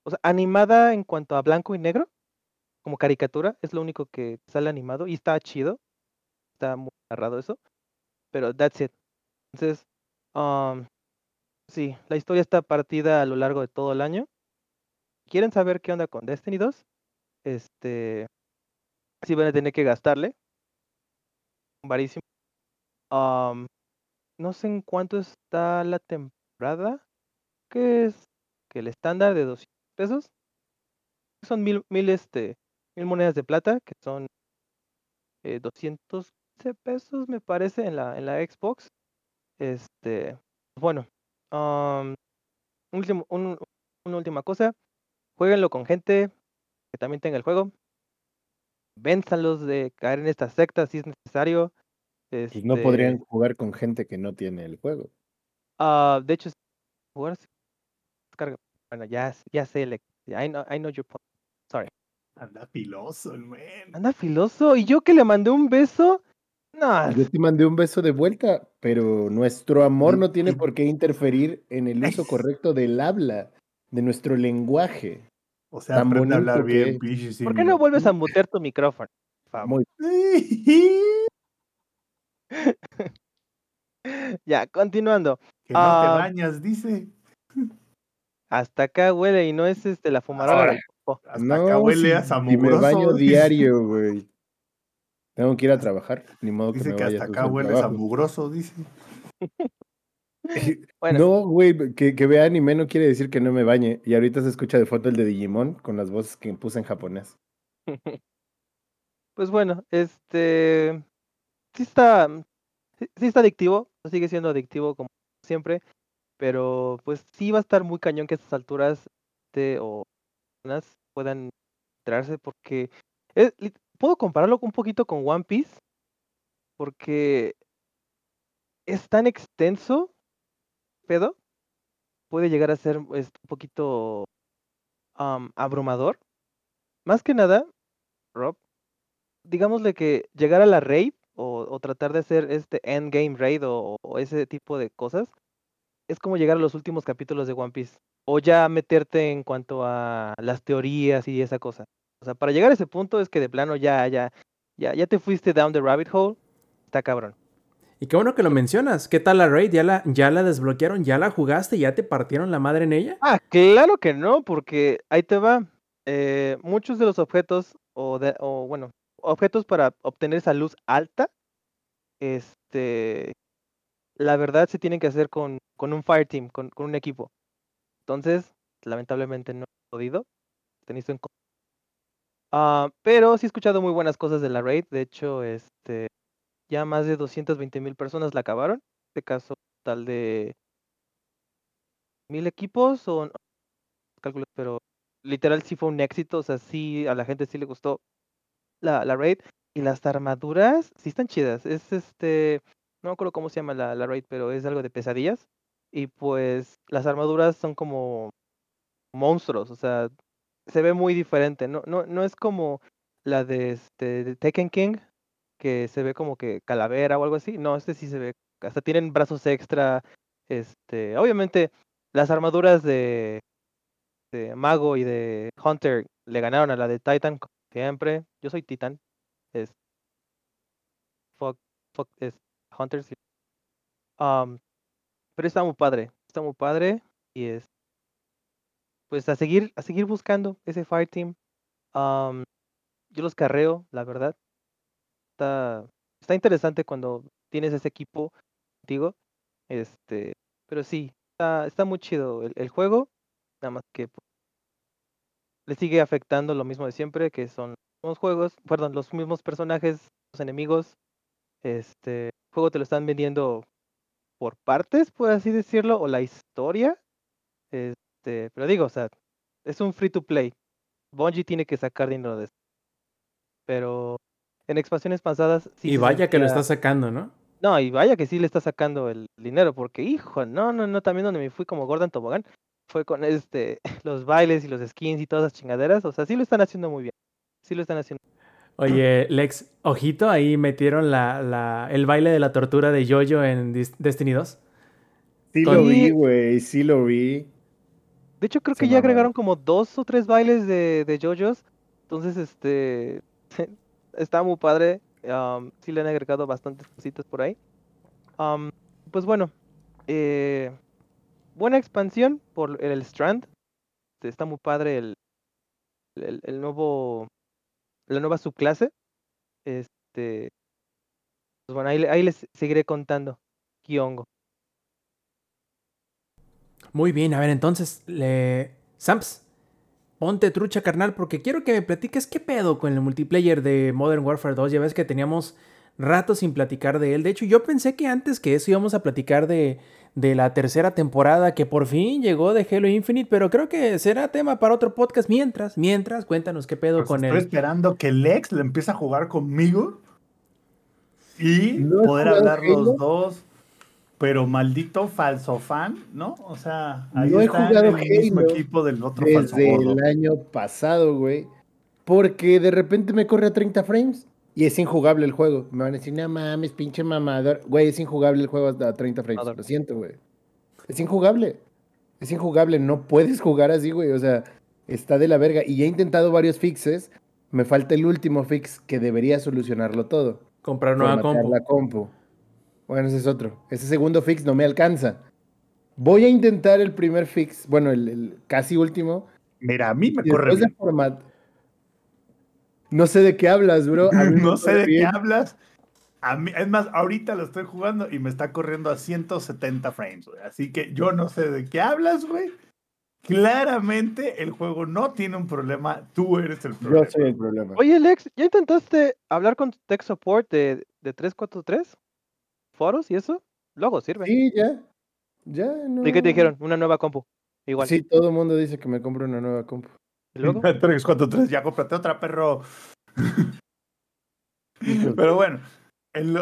o sea, animada en cuanto a blanco y negro, como caricatura, es lo único que sale animado y está chido, está muy narrado eso, pero that's it. Entonces, um, sí, la historia está partida a lo largo de todo el año. ¿Quieren saber qué onda con Destiny 2? Este, sí van a tener que gastarle, varísimo. Um, no sé en cuánto está la temporada, que es que el estándar de 200 pesos son mil, mil, este, mil monedas de plata, que son eh, 215 pesos, me parece, en la, en la Xbox. Este, bueno, um, último, un- una última cosa, jueguenlo con gente que también tenga el juego. Vénzalos de caer en esta secta si es necesario. Pues no Este, podrían jugar con gente que no tiene el juego. ah, de hecho, jugar. Bueno, ya, ya sé, Lex, I know, I know your point. Sorry. Anda filoso el men. Anda filoso. Y yo que le mandé un beso. No. Yo te mandé un beso de vuelta, pero nuestro amor no tiene por qué interferir en el uso correcto del habla, de nuestro lenguaje. O sea, aprende a hablar bien, pinche ¿Por qué no vuelves a mutear tu micrófono? Muy ya, continuando. Que no te Ah, bañas, dice. Hasta acá huele y no es este la. Ahora. popó. Hasta acá huele a si- si samugroso. me baño diario, güey. Tengo que ir a trabajar, ni modo que Dice me que vaya hasta acá al huele trabajo. samugroso, dice. Bueno, No, güey, que, que vea anime no quiere decir que no me bañe. Y ahorita se escucha de foto el de Digimon con las voces que puse en japonés. pues bueno, este sí está sí, está adictivo, sigue siendo adictivo como siempre, pero pues sí va a estar muy cañón que a estas alturas este, o personas puedan entrarse porque es, puedo compararlo un poquito con One Piece porque es tan extenso, pedo, puede llegar a ser un poquito am, abrumador. Más que nada, Rob, digámosle que llegar a la raid o, tratar de hacer este endgame raid o ese tipo de cosas es como llegar a los últimos capítulos de One Piece o ya meterte en cuanto a las teorías y esa cosa. O sea, para llegar a ese punto es que de plano ya ya ya ya te fuiste down the rabbit hole. Está cabrón. Y qué bueno que lo mencionas. ¿Qué tal la raid? ¿Ya la, ya la desbloquearon? ¿Ya la jugaste? ¿Ya te partieron la madre en ella? Ah, claro que no, porque ahí te va. Eh, muchos de los objetos, o, de, o bueno, objetos para obtener esa luz alta, este, la verdad se tienen que hacer con, con un fire team, con, con un equipo. Entonces, lamentablemente no he podido. Tenéis en Ah, pero sí he escuchado muy buenas cosas de la raid. De hecho, este, ya más de 220 mil personas la acabaron. En este caso, tal de mil equipos o no, cálculos, pero literal sí fue un éxito, o sea, sí a la gente sí le gustó la, la raid y las armaduras sí están chidas. Es este, no me acuerdo cómo se llama la, la raid, pero es algo de pesadillas y pues las armaduras son como monstruos, o sea, se ve muy diferente, no no no es como la de este de Tekken King que se ve como que calavera o algo así. No, este sí se ve hasta tienen brazos extra este, obviamente las armaduras de, de Mago y de Hunter le ganaron a la de Titan siempre. Yo soy Titan. Es fuck, fuck es Hunter. sí. Um, pero está muy padre, está muy padre y es pues a seguir a seguir buscando ese fire team. Um, yo los carreo, la verdad. Está está interesante cuando tienes ese equipo contigo. Este, pero sí, está, está muy chido el, el juego, nada más que pues, le sigue afectando lo mismo de siempre, que son los juegos, perdón, los mismos personajes, los enemigos. Este el juego te lo están vendiendo por partes, por así decirlo, o la historia. Este, pero digo, o sea, es un free to play. Bungie tiene que sacar dinero de eso. Pero en expansiones pasadas sí y vaya que lo está sacando, ¿no? no, y vaya que sí le está sacando el dinero, porque hijo, no, no, no, también donde me fui como Gordon Tobogán fue con este los bailes y los skins y todas esas chingaderas, o sea, sí lo están haciendo muy bien. Sí lo están haciendo. Oye, Lex, ojito, ahí metieron la, la, el baile de la tortura de Jojo en Dis- Destiny 2. Sí Con- lo vi, güey, sí lo vi. De hecho, creo que ya agregaron como dos o tres bailes de, de JoJo's. Entonces, este está muy padre. am, sí le han agregado bastantes cositas por ahí. Am, pues bueno, eh, buena expansión por el Strand. Este, Está muy padre el, el, el nuevo la nueva subclase. Este pues bueno, ahí, ahí les seguiré contando. Kiongo. Muy bien, a ver, entonces, le... Samps, ponte trucha, carnal, porque quiero que me platiques qué pedo con el multiplayer de Modern Warfare 2. Ya ves que teníamos rato sin platicar de él. De hecho, yo pensé que antes que eso íbamos a platicar de, de la tercera temporada que por fin llegó de Halo Infinite, pero creo que será tema para otro podcast. Mientras, mientras, cuéntanos qué pedo Pues con estoy él. esperando que Lex le empiece a jugar conmigo y ¿No has poder hablar los dos. Pero maldito falso fan, ¿no? O sea, ahí No he está en jugado el mismo Halo equipo del otro falso Desde el año pasado, güey. porque de repente me corre a 30 frames y es injugable el juego. Me van a decir, no mames, pinche mamador. Güey, es injugable el juego a 30 frames. Lo siento, güey. Es injugable. Es injugable. No puedes jugar así, güey. O sea, está de la verga. Y he intentado varios fixes. Me falta el último fix que debería solucionarlo todo. Comprar nueva compu. la compu. Bueno, ese es otro. Ese segundo fix no me alcanza. Voy a intentar el primer fix, bueno, el, casi último. Mira, a mí me corre bien. No sé de qué hablas, bro. no sé de qué hablas. A mí, es más, ahorita lo estoy jugando y me está corriendo a 170 frames, güey. Así que yo no sé de qué hablas, güey. Claramente el juego no tiene un problema, tú eres el problema. Yo soy el problema. Oye, Lex, ¿ya intentaste hablar con tu tech support de, de 343? ¿Foros y eso? Luego sirve. Sí, ya. Ya, no. ¿Y qué te dijeron? Una nueva compu. Igual. Sí, todo el mundo dice que me compre una nueva compu. ¿Y luego? 3, 4, 3, ya cómprate otra, perro. Pero bueno,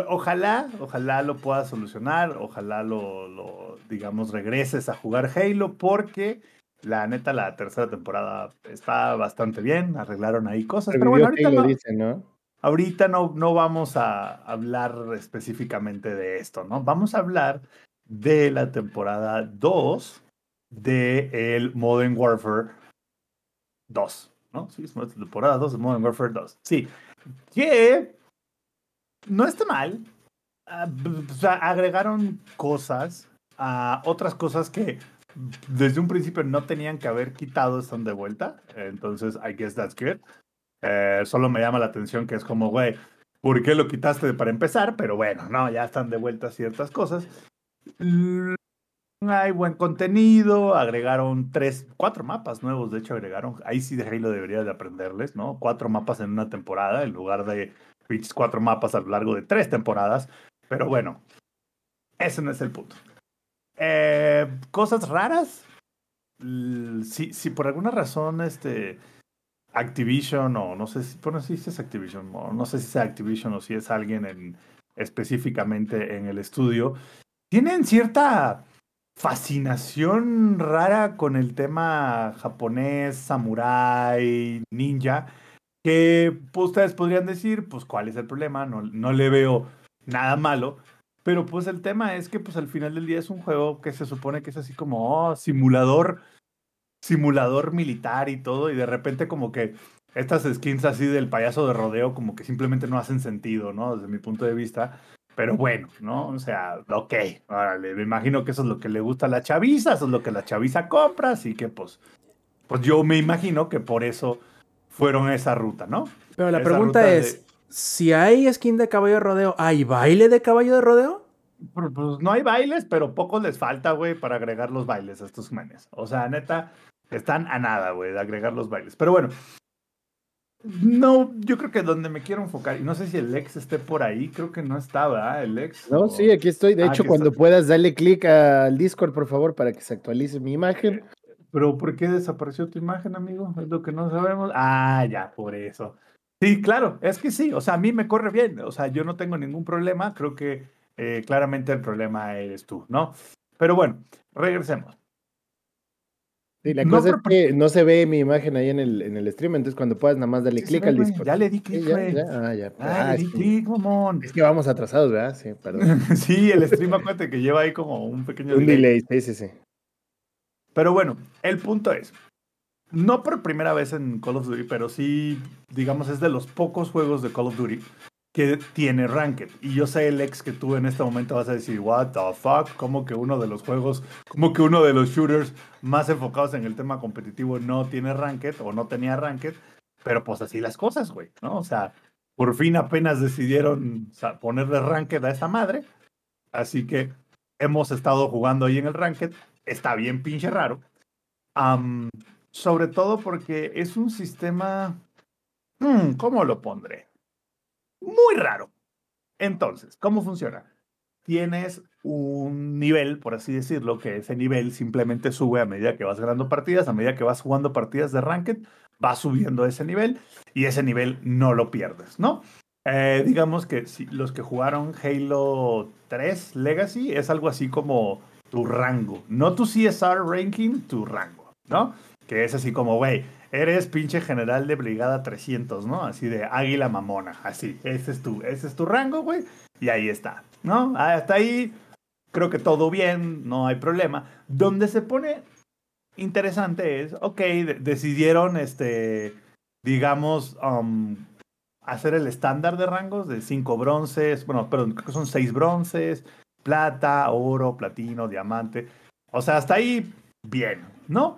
ojalá, ojalá lo puedas solucionar, ojalá lo, lo, digamos, regreses a jugar Halo, porque la neta, la tercera temporada está bastante bien, arreglaron ahí cosas. pero bueno, ahorita no, ¿no? Ahorita no, no vamos a hablar específicamente de esto, ¿no? Vamos a hablar de la temporada 2 de el Modern Warfare 2, ¿no? Sí, es temporada 2 de Modern Warfare 2. Sí, que no está mal. Ah, o sea, agregaron cosas, a otras cosas que desde un principio no tenían que haber quitado, están de vuelta. Entonces, I guess that's good. Eh, solo me llama la atención que es como, güey, ¿por qué lo quitaste para empezar? Pero bueno, no, ya están de vuelta ciertas cosas. Hay buen contenido, agregaron tres, cuatro mapas nuevos, de hecho agregaron, ahí sí de Halo debería de aprenderles, ¿no? Cuatro mapas en una temporada en lugar de cuatro mapas a lo largo de tres temporadas, pero bueno, ese no es el punto. Eh, cosas raras, si, si por alguna razón este Activision o no sé si, bueno, es Activision, o no sé si es Activision o si es alguien en, específicamente en el estudio, tienen cierta fascinación rara con el tema japonés, samurai, ninja, que pues, ustedes podrían decir, pues, ¿cuál es el problema? No, no le veo nada malo, pero pues el tema es que pues al final del día es un juego que se supone que es así como oh, simulador, simulador militar y todo, y de repente como que estas skins así del payaso de rodeo como que simplemente no hacen sentido, ¿no? Desde mi punto de vista. Pero bueno, ¿no? O sea, ok, órale, me imagino que eso es lo que le gusta a la chaviza, eso es lo que la chaviza compra, así que pues, pues yo me imagino que por eso fueron esa ruta, ¿no? Pero la pregunta es, si hay skin de caballo de rodeo, ¿hay baile de caballo de rodeo? Pues, no hay bailes, pero poco les falta, güey, para agregar los bailes a estos menes. O sea, neta, están a nada, güey, de agregar los bailes. Pero bueno, no, yo creo que donde me quiero enfocar, y no sé si el ex esté por ahí, creo que no estaba, ¿eh? el ex. No, sí, aquí estoy. De ah, hecho, cuando puedas, dale clic al Discord, por favor, para que se actualice mi imagen. Pero, ¿por qué desapareció tu imagen, amigo? Es lo que no sabemos. Ah, ya, por eso. Sí, claro, es que sí, o sea, a mí me corre bien, o sea, yo no tengo ningún problema, creo que eh, claramente el problema eres tú, ¿no? Pero bueno, regresemos la cosa es que no se ve mi imagen ahí en el, en el stream, entonces cuando puedas nada más darle clic al Discord. Ya le di clic, güey. Ah, ya. Ah, le di clic, mamón. Es que vamos atrasados, ¿verdad? Sí, perdón. sí, el stream, acuérdate que lleva ahí como un pequeño un delay. Sí, sí, sí. Pero bueno, el punto es, no por primera vez en Call of Duty, pero sí, digamos, es de los pocos juegos de Call of Duty que tiene Ranked. Y yo sé, el ex que tú en este momento vas a decir, what the fuck, como que uno de los juegos, como que uno de los shooters más enfocados en el tema competitivo no tiene Ranked o no tenía Ranked, pero pues así las cosas, güey, ¿no? O sea, por fin apenas decidieron ponerle Ranked a esta madre, así que hemos estado jugando ahí en el Ranked, está bien pinche raro, sobre todo porque es un sistema, hmm, ¿cómo lo pondré? Muy raro. Entonces, ¿cómo funciona? Tienes un nivel, por así decirlo, que ese nivel simplemente sube a medida que vas ganando partidas, a medida que vas jugando partidas de Ranked, va subiendo ese nivel y ese nivel no lo pierdes, ¿no? Eh, digamos que si los que jugaron Halo 3 Legacy es algo así como tu rango, no tu CSR ranking, tu rango, ¿no? Que es así como, güey, eres pinche general de brigada 300, ¿no? Así de águila mamona, así, ese es tu, ese es tu rango, güey, y ahí está, ¿no? Hasta ahí creo que todo bien, no hay problema. Donde se pone interesante es, ok, decidieron, este, digamos, um, hacer el estándar de rangos de cinco bronces, bueno, perdón, creo que son seis bronces, plata, oro, platino, diamante. O sea, hasta ahí bien, ¿no?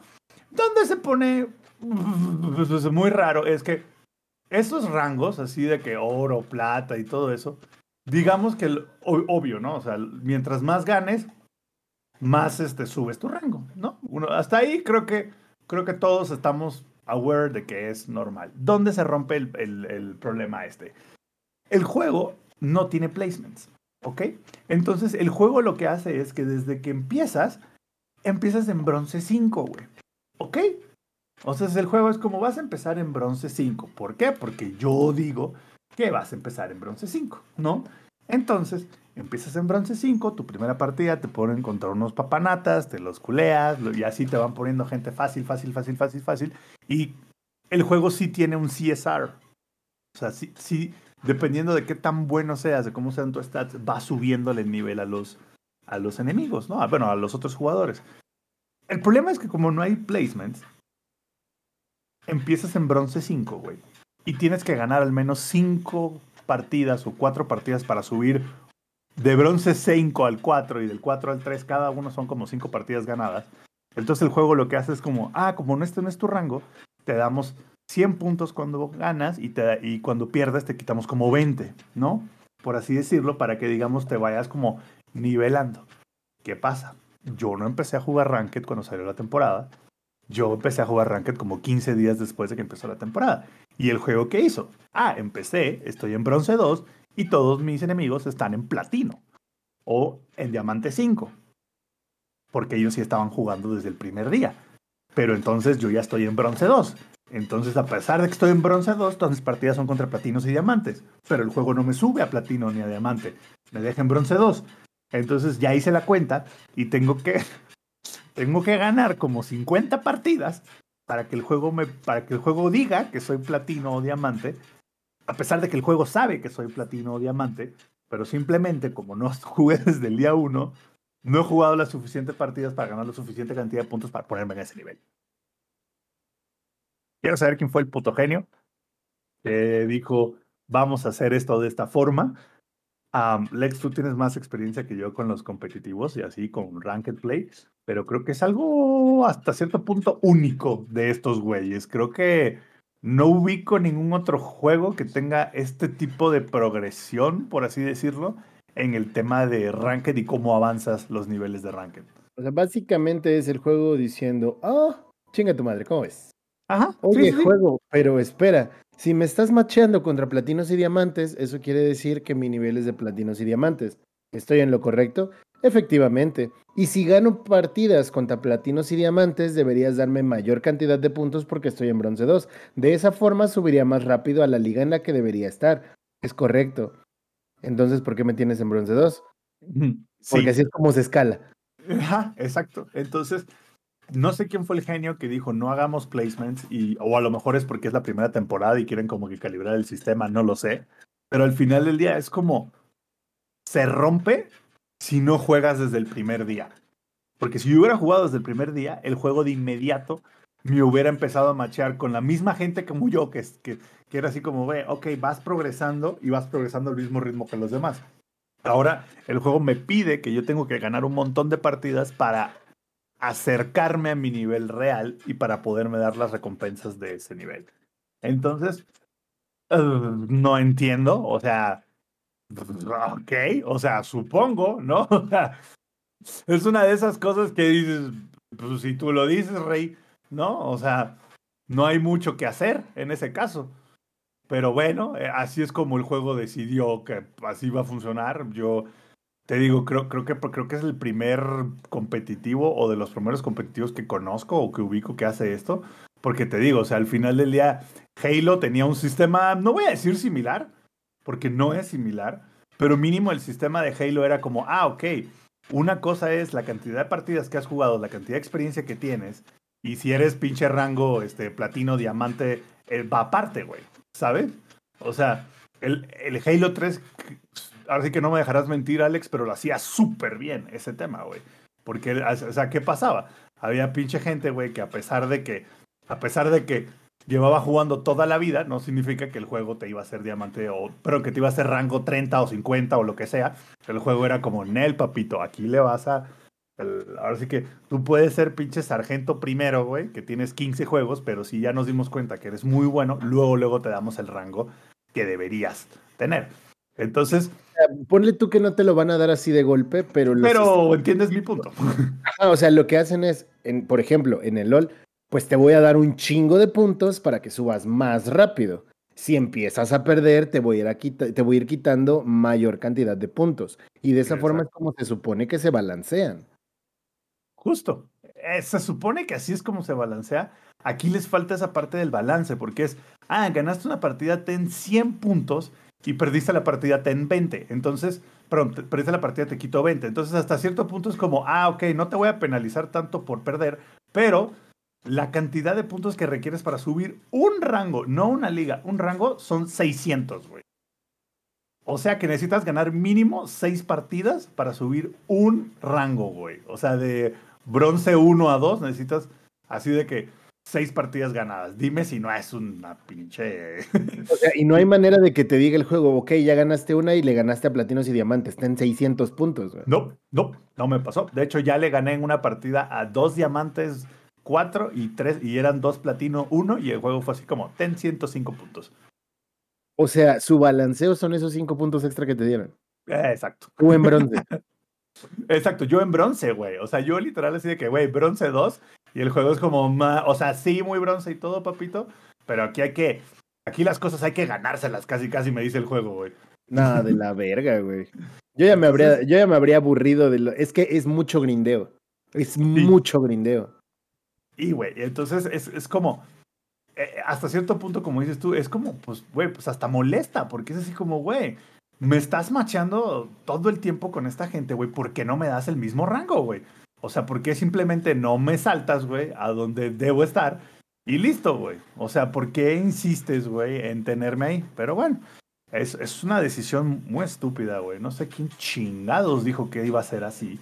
Donde se pone muy raro es que esos rangos, así de que oro, plata y todo eso, digamos que obvio, ¿no? O sea, mientras más ganes, más este, subes tu rango, ¿no? Hasta ahí creo que, creo que todos estamos aware de que es normal. ¿Dónde se rompe el, el problema este? El juego no tiene placements, ¿ok? Entonces el juego lo que hace es que desde que empiezas, empiezas en bronce 5, güey. ¿Ok? O sea, el juego es como vas a empezar en bronce 5. ¿Por qué? Porque yo digo que vas a empezar en bronce 5, ¿no? Entonces, empiezas en bronce 5, tu primera partida te ponen contra unos papanatas, te los culeas, y así te van poniendo gente fácil, fácil, fácil, fácil, fácil. Y el juego sí tiene un CSR. O sea, sí, sí, dependiendo de qué tan bueno seas, de cómo sean tus stats, va subiéndole el nivel a los, a los enemigos, ¿no? Bueno, a los otros jugadores. El problema es que como no hay placements, empiezas en bronce 5, güey. Y tienes que ganar al menos 5 partidas o 4 partidas para subir de bronce 5 al 4 y del 4 al 3. Cada uno son como 5 partidas ganadas. Entonces el juego lo que hace es como, ah, como este no es tu rango, te damos 100 puntos cuando ganas y, te, y cuando pierdes te quitamos como 20, ¿no? Por así decirlo, para que digamos te vayas como nivelando. ¿Qué pasa? Yo no empecé a jugar Ranked cuando salió la temporada. Yo empecé a jugar Ranked como 15 días después de que empezó la temporada. ¿Y el juego qué hizo? Ah, empecé, estoy en bronce 2 y todos mis enemigos están en platino o en diamante 5. Porque ellos sí estaban jugando desde el primer día. Pero entonces yo ya estoy en bronce 2. Entonces, a pesar de que estoy en bronce 2, todas mis partidas son contra platinos y diamantes. Pero el juego no me sube a platino ni a diamante. Me deja en bronce 2. Entonces ya hice la cuenta y tengo que, tengo que ganar como 50 partidas para que el juego me, para que el juego diga que soy platino o diamante, a pesar de que el juego sabe que soy platino o diamante, pero simplemente como no jugué desde el día 1, no he jugado las suficientes partidas para ganar la suficiente cantidad de puntos para ponerme en ese nivel. Quiero saber quién fue el puto genio que dijo, vamos a hacer esto de esta forma Lex, tú tienes más experiencia que yo con los competitivos y así con Ranked Play, pero creo que es algo hasta cierto punto único de estos güeyes. Creo que no ubico ningún otro juego que tenga este tipo de progresión, por así decirlo, en el tema de Ranked y cómo avanzas los niveles de Ranked. O sea, básicamente es el juego diciendo, ah, chinga tu madre, ¿cómo ves? Ajá. Oye, juego, pero espera, si me estás macheando contra platinos y diamantes, eso quiere decir que mi nivel es de platinos y diamantes. ¿Estoy en lo correcto? Efectivamente. Y si gano partidas contra platinos y diamantes, deberías darme mayor cantidad de puntos porque estoy en bronce 2. De esa forma subiría más rápido a la liga en la que debería estar. Es correcto. Entonces, ¿por qué me tienes en bronce 2? Porque así es como se escala. Ajá, exacto. Entonces, no sé quién fue el genio que dijo no hagamos placements y o a lo mejor es porque es la primera temporada y quieren como que calibrar el sistema, no lo sé. Pero al final del día es como se rompe si no juegas desde el primer día. Porque si yo hubiera jugado desde el primer día, el juego de inmediato me hubiera empezado a machear con la misma gente como yo, que, que, que era así como, ve, ok, vas progresando y vas progresando al mismo ritmo que los demás. Ahora el juego me pide que yo tengo que ganar un montón de partidas para acercarme a mi nivel real y para poderme dar las recompensas de ese nivel. Entonces, eh, no entiendo, o sea, ok, o sea, supongo, ¿no? es una de esas cosas que dices, pues si tú lo dices, Rey, ¿no? O sea, no hay mucho que hacer en ese caso. Pero bueno, eh, así es como el juego decidió que así va a funcionar. Yo te digo, creo, creo, que, creo que es el primer competitivo o de los primeros competitivos que conozco o que ubico que hace esto. Porque te digo, o sea, al final del día, Halo tenía un sistema, no voy a decir similar, porque no es similar, pero mínimo el sistema de Halo era como, ah, ok, una cosa es la cantidad de partidas que has jugado, la cantidad de experiencia que tienes, Y si eres pinche rango, este, platino, diamante, eh, va aparte, güey. ¿Sabes? O sea, el, el Halo 3, ahora sí que no me dejarás mentir, Alex, pero lo hacía súper bien ese tema, güey. Porque, o sea, ¿qué pasaba? Había pinche gente, güey, que a pesar de que, a pesar de que llevaba jugando toda la vida, no significa que el juego te iba a ser diamante, o, pero que te iba a ser rango 30 o 50 o lo que sea. El juego era como, Nel, papito, aquí le vas a... ahora sí que tú puedes ser pinche sargento primero, güey, que tienes 15 juegos, pero si ya nos dimos cuenta que eres muy bueno, luego, luego te damos el rango que deberías tener. Entonces... Ponle tú que no te lo van a dar así de golpe, pero... Pero entiendes mi punto. o sea, lo que hacen es, en, por ejemplo, en el LOL, pues te voy a dar un chingo de puntos para que subas más rápido. Si empiezas a perder, te voy a ir, te voy a ir quitando mayor cantidad de puntos. Y de esa forma es como se supone que se balancean. Justo. Eh, se supone que así es como se balancea. Aquí les falta esa parte del balance, porque es, ah, ganaste una partida, ten 100 puntos y perdiste la partida, ten 20. Entonces, perdón, perdiste la partida, te quito 20. Entonces, hasta cierto punto es como, ah, ok, no te voy a penalizar tanto por perder, pero la cantidad de puntos que requieres para subir un rango, no una liga, un rango son 600, güey. O sea que necesitas ganar mínimo 6 partidas para subir un rango, güey. O sea, de bronce 1 a 2 necesitas así de que 6 partidas ganadas. Dime si no es una pinche. o sea, y no hay manera de que te diga el juego, ok, ya ganaste una y le ganaste a platinos y diamantes. Está en 600 puntos, güey. No, no, no me pasó. De hecho, ya le gané en una partida a dos diamantes cuatro y tres, y eran dos platino, uno, y el juego fue así como, ten 105 puntos. O sea, su balanceo son esos cinco puntos extra que te dieron. Eh, exacto. Tú en bronce. exacto, yo en bronce, güey. O sea, yo literal así de que, güey, bronce 2, y el juego es como, o sea, sí, muy bronce y todo, papito, pero aquí hay que, aquí las cosas hay que ganárselas, casi, casi me dice el juego, güey. Nada de la verga, güey. Yo ya me habría, yo ya me habría aburrido de lo, es que es mucho grindeo. Es mucho grindeo. Y, güey, entonces es, es como, eh, hasta cierto punto, como dices tú, es como, pues, güey, pues hasta molesta, porque es así como, güey, me estás macheando todo el tiempo con esta gente, güey, ¿por qué no me das el mismo rango, güey? O sea, ¿por qué simplemente no me saltas, güey, a donde debo estar? Y listo, güey. O sea, ¿por qué insistes, güey, en tenerme ahí? Pero bueno, es, es una decisión muy estúpida, güey. No sé quién chingados dijo que iba a ser así.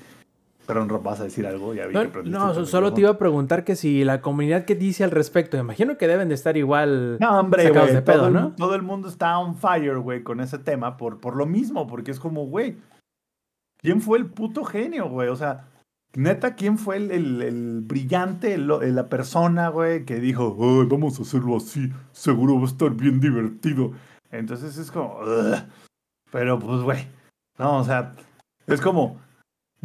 Pero vas a decir algo, ya vi no, no solo te iba a preguntar que si la comunidad que dice al respecto, imagino que deben de estar igual no, hombre, de pedo, todo, ¿no? El, todo el mundo está on fire, güey, con ese tema por, por lo mismo, porque es como, güey, ¿quién fue el puto genio, güey? O sea, neta, ¿quién fue el, el, brillante, la persona, güey, que dijo, vamos a hacerlo así, seguro va a estar bien divertido? Entonces es como, pero pues, güey, no, o sea, es como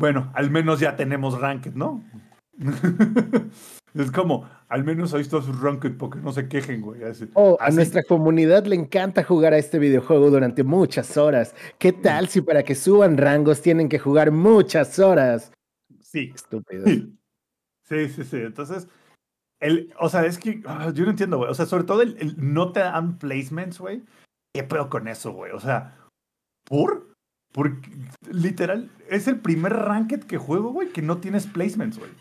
bueno, al menos ya tenemos Ranked, ¿no? es como, al menos ahí está su Ranked porque no se quejen, güey. oh, a nuestra comunidad le encanta jugar a este videojuego durante muchas horas. ¿Qué tal si para que suban rangos tienen que jugar muchas horas? Sí. Estúpido. Sí, sí, sí. Entonces, el, o sea, es que ah, yo no entiendo, güey. O sea, sobre todo el, no te dan placements, güey. ¿Qué pedo con eso, güey? O sea, ¿por? Porque, literal, es el primer ranked que juego, güey, que no tienes placements, güey.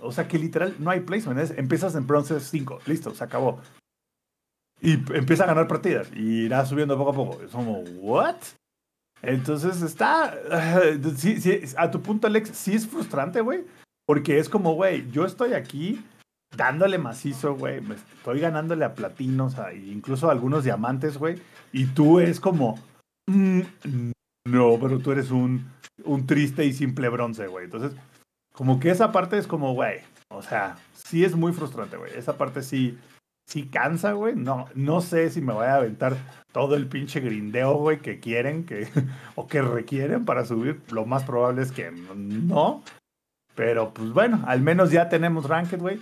O sea, que literal no hay placements. empiezas en bronce 5, listo, se acabó. Y empieza a ganar partidas y irá subiendo poco a poco. Es como, ¿what? Entonces está. a tu punto, Alex, sí es frustrante, güey. Porque es como, güey, yo estoy aquí dándole macizo, güey. Estoy ganándole a platinos, a, incluso a algunos diamantes, güey. Y tú es como. Mm, no, pero tú eres un, un triste y simple bronce, güey. Entonces, como que esa parte es como, güey, o sea, sí es muy frustrante, güey. Esa parte sí, sí cansa, güey. No, no sé si me voy a aventar todo el pinche grindeo, güey, que quieren que, o que requieren para subir. Lo más probable es que no. Pero pues bueno, al menos ya tenemos Ranked, güey.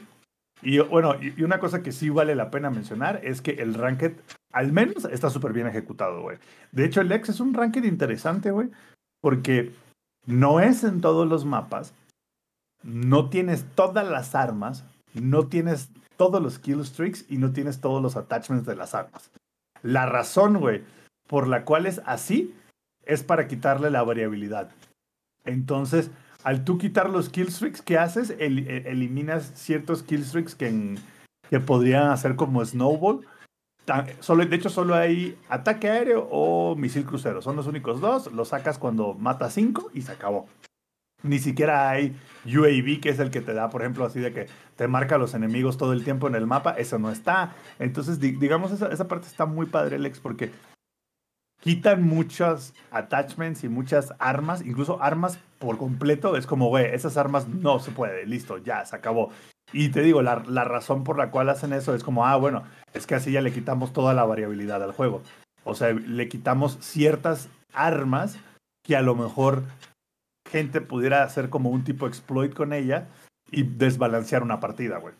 Y bueno, y una cosa que sí vale la pena mencionar es que el Ranked al menos está súper bien ejecutado, güey. De hecho, el X es un Ranked interesante, güey, porque no es en todos los mapas, no tienes todas las armas, no tienes todos los kill streaks y no tienes todos los attachments de las armas. La razón, güey, por la cual es así, es para quitarle la variabilidad. Entonces, al tú quitar los killstreaks que haces, e, eliminas ciertos killstreaks que, que podrían hacer como Snowball. Solo, de hecho, solo hay ataque aéreo o misil crucero. Son los únicos dos. Los sacas cuando mata cinco y se acabó. Ni siquiera hay UAV, que es el que te da, por ejemplo, así de que te marca a los enemigos todo el tiempo en el mapa. Eso no está. Entonces, digamos, esa, parte está muy padre, Lex, porque quitan muchas attachments y muchas armas, incluso armas por completo. Es como, güey, esas armas no se puede, listo, ya, se acabó. Y te digo, la, la, razón por la cual hacen eso es como, ah, bueno, es que así ya le quitamos toda la variabilidad al juego. O sea, le quitamos ciertas armas que a lo mejor gente pudiera hacer como un tipo exploit con ella y desbalancear una partida, güey.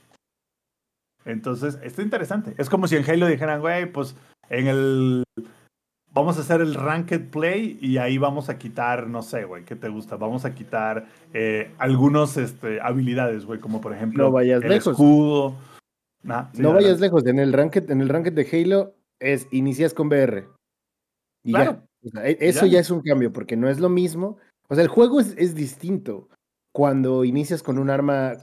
Entonces, está interesante. Es como si en Halo dijeran, güey, pues en el vamos a hacer el ranked play y ahí vamos a quitar, no sé, güey, ¿qué te gusta? Vamos a quitar eh, algunos este, habilidades, güey, como por ejemplo no vayas el lejos. escudo. no vayas lejos, en el ranked, en el ranked de Halo es inicias con BR. Y claro. ya. E, eso ya. es un cambio, porque no es lo mismo. O sea, el juego es, es distinto cuando inicias con un arma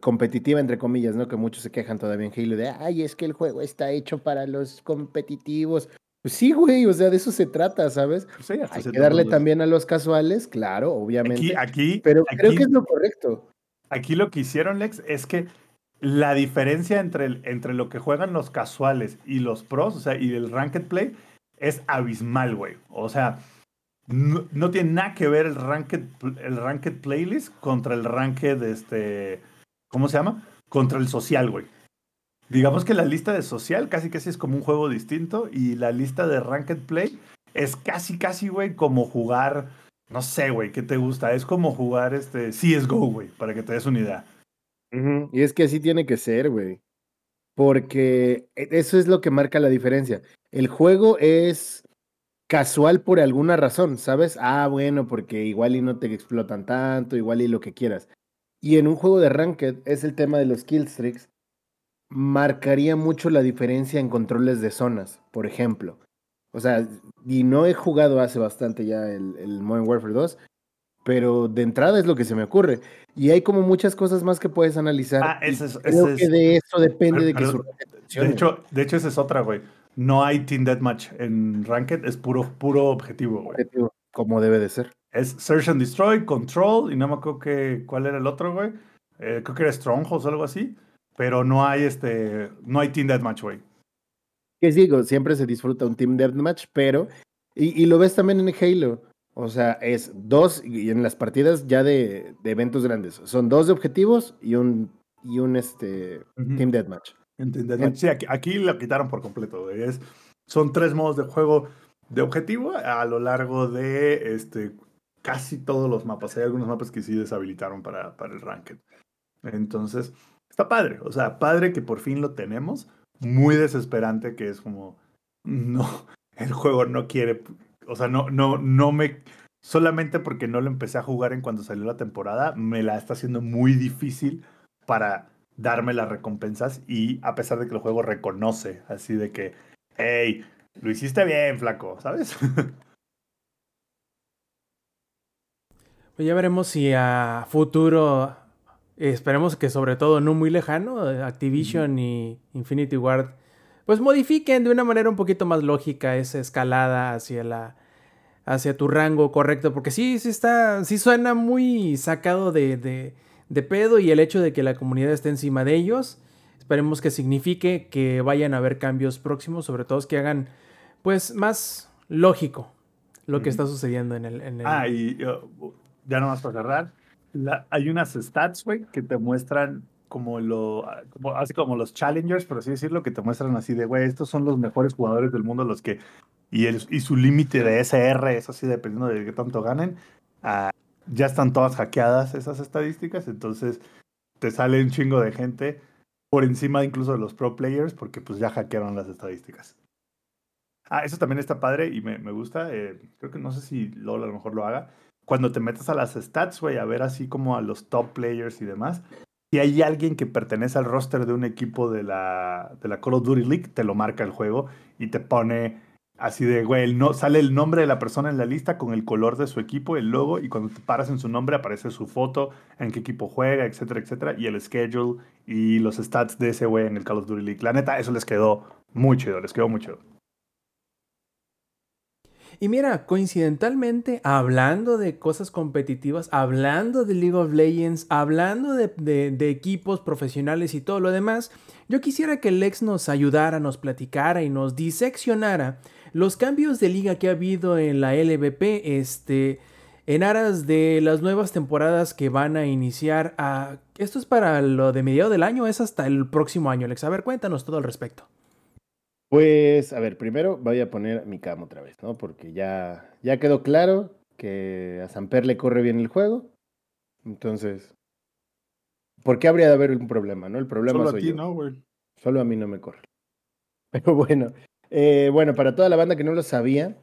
competitiva, entre comillas, ¿no? Que muchos se quejan todavía en Halo de, ay, es que el juego está hecho para los competitivos. Pues sí, güey, o sea, de eso se trata, ¿sabes? Pues Hay que darle también a los casuales, claro, obviamente. Aquí, pero creo que es lo correcto. Aquí lo que hicieron, Lex, es que la diferencia entre, entre lo que juegan los casuales y los pros, o sea, y el ranked play, es abismal, güey. O sea, no, tiene nada que ver el ranked, el ranked playlist contra el ranked, este, ¿cómo se llama? Contra el social, güey. Digamos que la lista de social casi casi es como un juego distinto y la lista de Ranked Play es casi casi, güey, como jugar, no sé, güey, ¿qué te gusta? Es como jugar este CSGO, güey, para que te des una idea. Y es que así tiene que ser, güey. Porque e, eso es lo que marca la diferencia. El juego es casual por alguna razón, ¿sabes? Ah, bueno, porque igual y no te explotan tanto, igual y lo que quieras. Y en un juego de Ranked es el tema de los killstreaks marcaría mucho la diferencia en controles de zonas, por ejemplo. O sea, y no he jugado hace bastante ya el, el Modern Warfare 2, pero de entrada es lo que se me ocurre. Y hay como muchas cosas más que puedes analizar. Ah, ese es, creo que de eso depende de que su de hecho, de hecho, esa es otra, güey. No hay Team Deathmatch en Ranked, es puro, puro objetivo, güey. Objetivo, como debe de ser. Es Search and Destroy, Control, y no me acuerdo que, cuál era el otro, güey. Eh, creo que era Strongholds o algo así pero no hay este, no hay Team Deathmatch, güey. ¿Qué digo? Siempre se disfruta un Team Deathmatch, pero, y, lo ves también en Halo, o sea, es dos, y en las partidas ya de, de eventos grandes, son dos de objetivos y un, y un este, Team Deathmatch. Sí, aquí, aquí, lo quitaron por completo. Es, son tres modos de juego de objetivo a lo largo de este, casi todos los mapas. Hay algunos mapas que sí deshabilitaron para, para el Ranked. Entonces, está padre. O sea, padre que por fin lo tenemos. Muy desesperante que es como, no, el juego no quiere, o sea, no, no, no me, solamente porque no lo empecé a jugar en cuando salió la temporada, me la está haciendo muy difícil para darme las recompensas y a pesar de que el juego reconoce así de que, hey, lo hiciste bien, flaco, ¿sabes? Pues ya veremos si a futuro Esperemos que sobre todo no muy lejano, Activision y Infinity Ward, pues modifiquen de una manera un poquito más lógica esa escalada hacia la hacia tu rango correcto, porque sí, sí está, sí suena muy sacado de, de, de pedo y el hecho de que la comunidad esté encima de ellos, esperemos que signifique que vayan a haber cambios próximos, sobre todo que hagan pues más lógico lo que está sucediendo en el... En el... Ah, y uh, ya nomás para cerrar, hay unas stats, güey, que te muestran como lo, como, así como los challengers, por así decirlo, que te muestran así de, güey, estos son los mejores jugadores del mundo, los que, y, el, y su límite de SR es así dependiendo de qué tanto ganen, uh, ya están todas hackeadas esas estadísticas, entonces te sale un chingo de gente por encima incluso de los pro players, porque pues ya hackearon las estadísticas. Ah, eso también está padre y me, me gusta, eh, creo que no sé si LOL a lo mejor lo haga, cuando te metes a las stats, güey, a ver así como a los top players y demás, si hay alguien que pertenece al roster de un equipo de la, de la Call of Duty League, te lo marca el juego y te pone Así de, güey, no, sale el nombre de la persona en la lista con el color de su equipo, el logo, y cuando te paras en su nombre aparece su foto, en qué equipo juega, etcétera, etcétera, y el schedule y los stats de ese güey en el Call of Duty League. La neta, eso les quedó muy chido, les quedó muy chido. Y mira, coincidentalmente, hablando de cosas competitivas, hablando de League of Legends, hablando de, equipos profesionales y todo lo demás, yo quisiera que Lex nos ayudara, nos platicara y nos diseccionara los cambios de liga que ha habido en la LVP, este, en aras de las nuevas temporadas que van a iniciar. A... Esto es para lo de mediado del año, es hasta el próximo año, Lex. A ver, cuéntanos todo al respecto. Pues, a ver, primero voy a poner mi cama otra vez, ¿no? Porque ya, ya quedó claro que a Samper le corre bien el juego. Entonces, ¿por qué habría de haber un problema, no? El problema Solo soy a ti, yo. ¿no, güey? Solo a mí no me corre. Pero bueno, eh, bueno, para toda la banda que no lo sabía,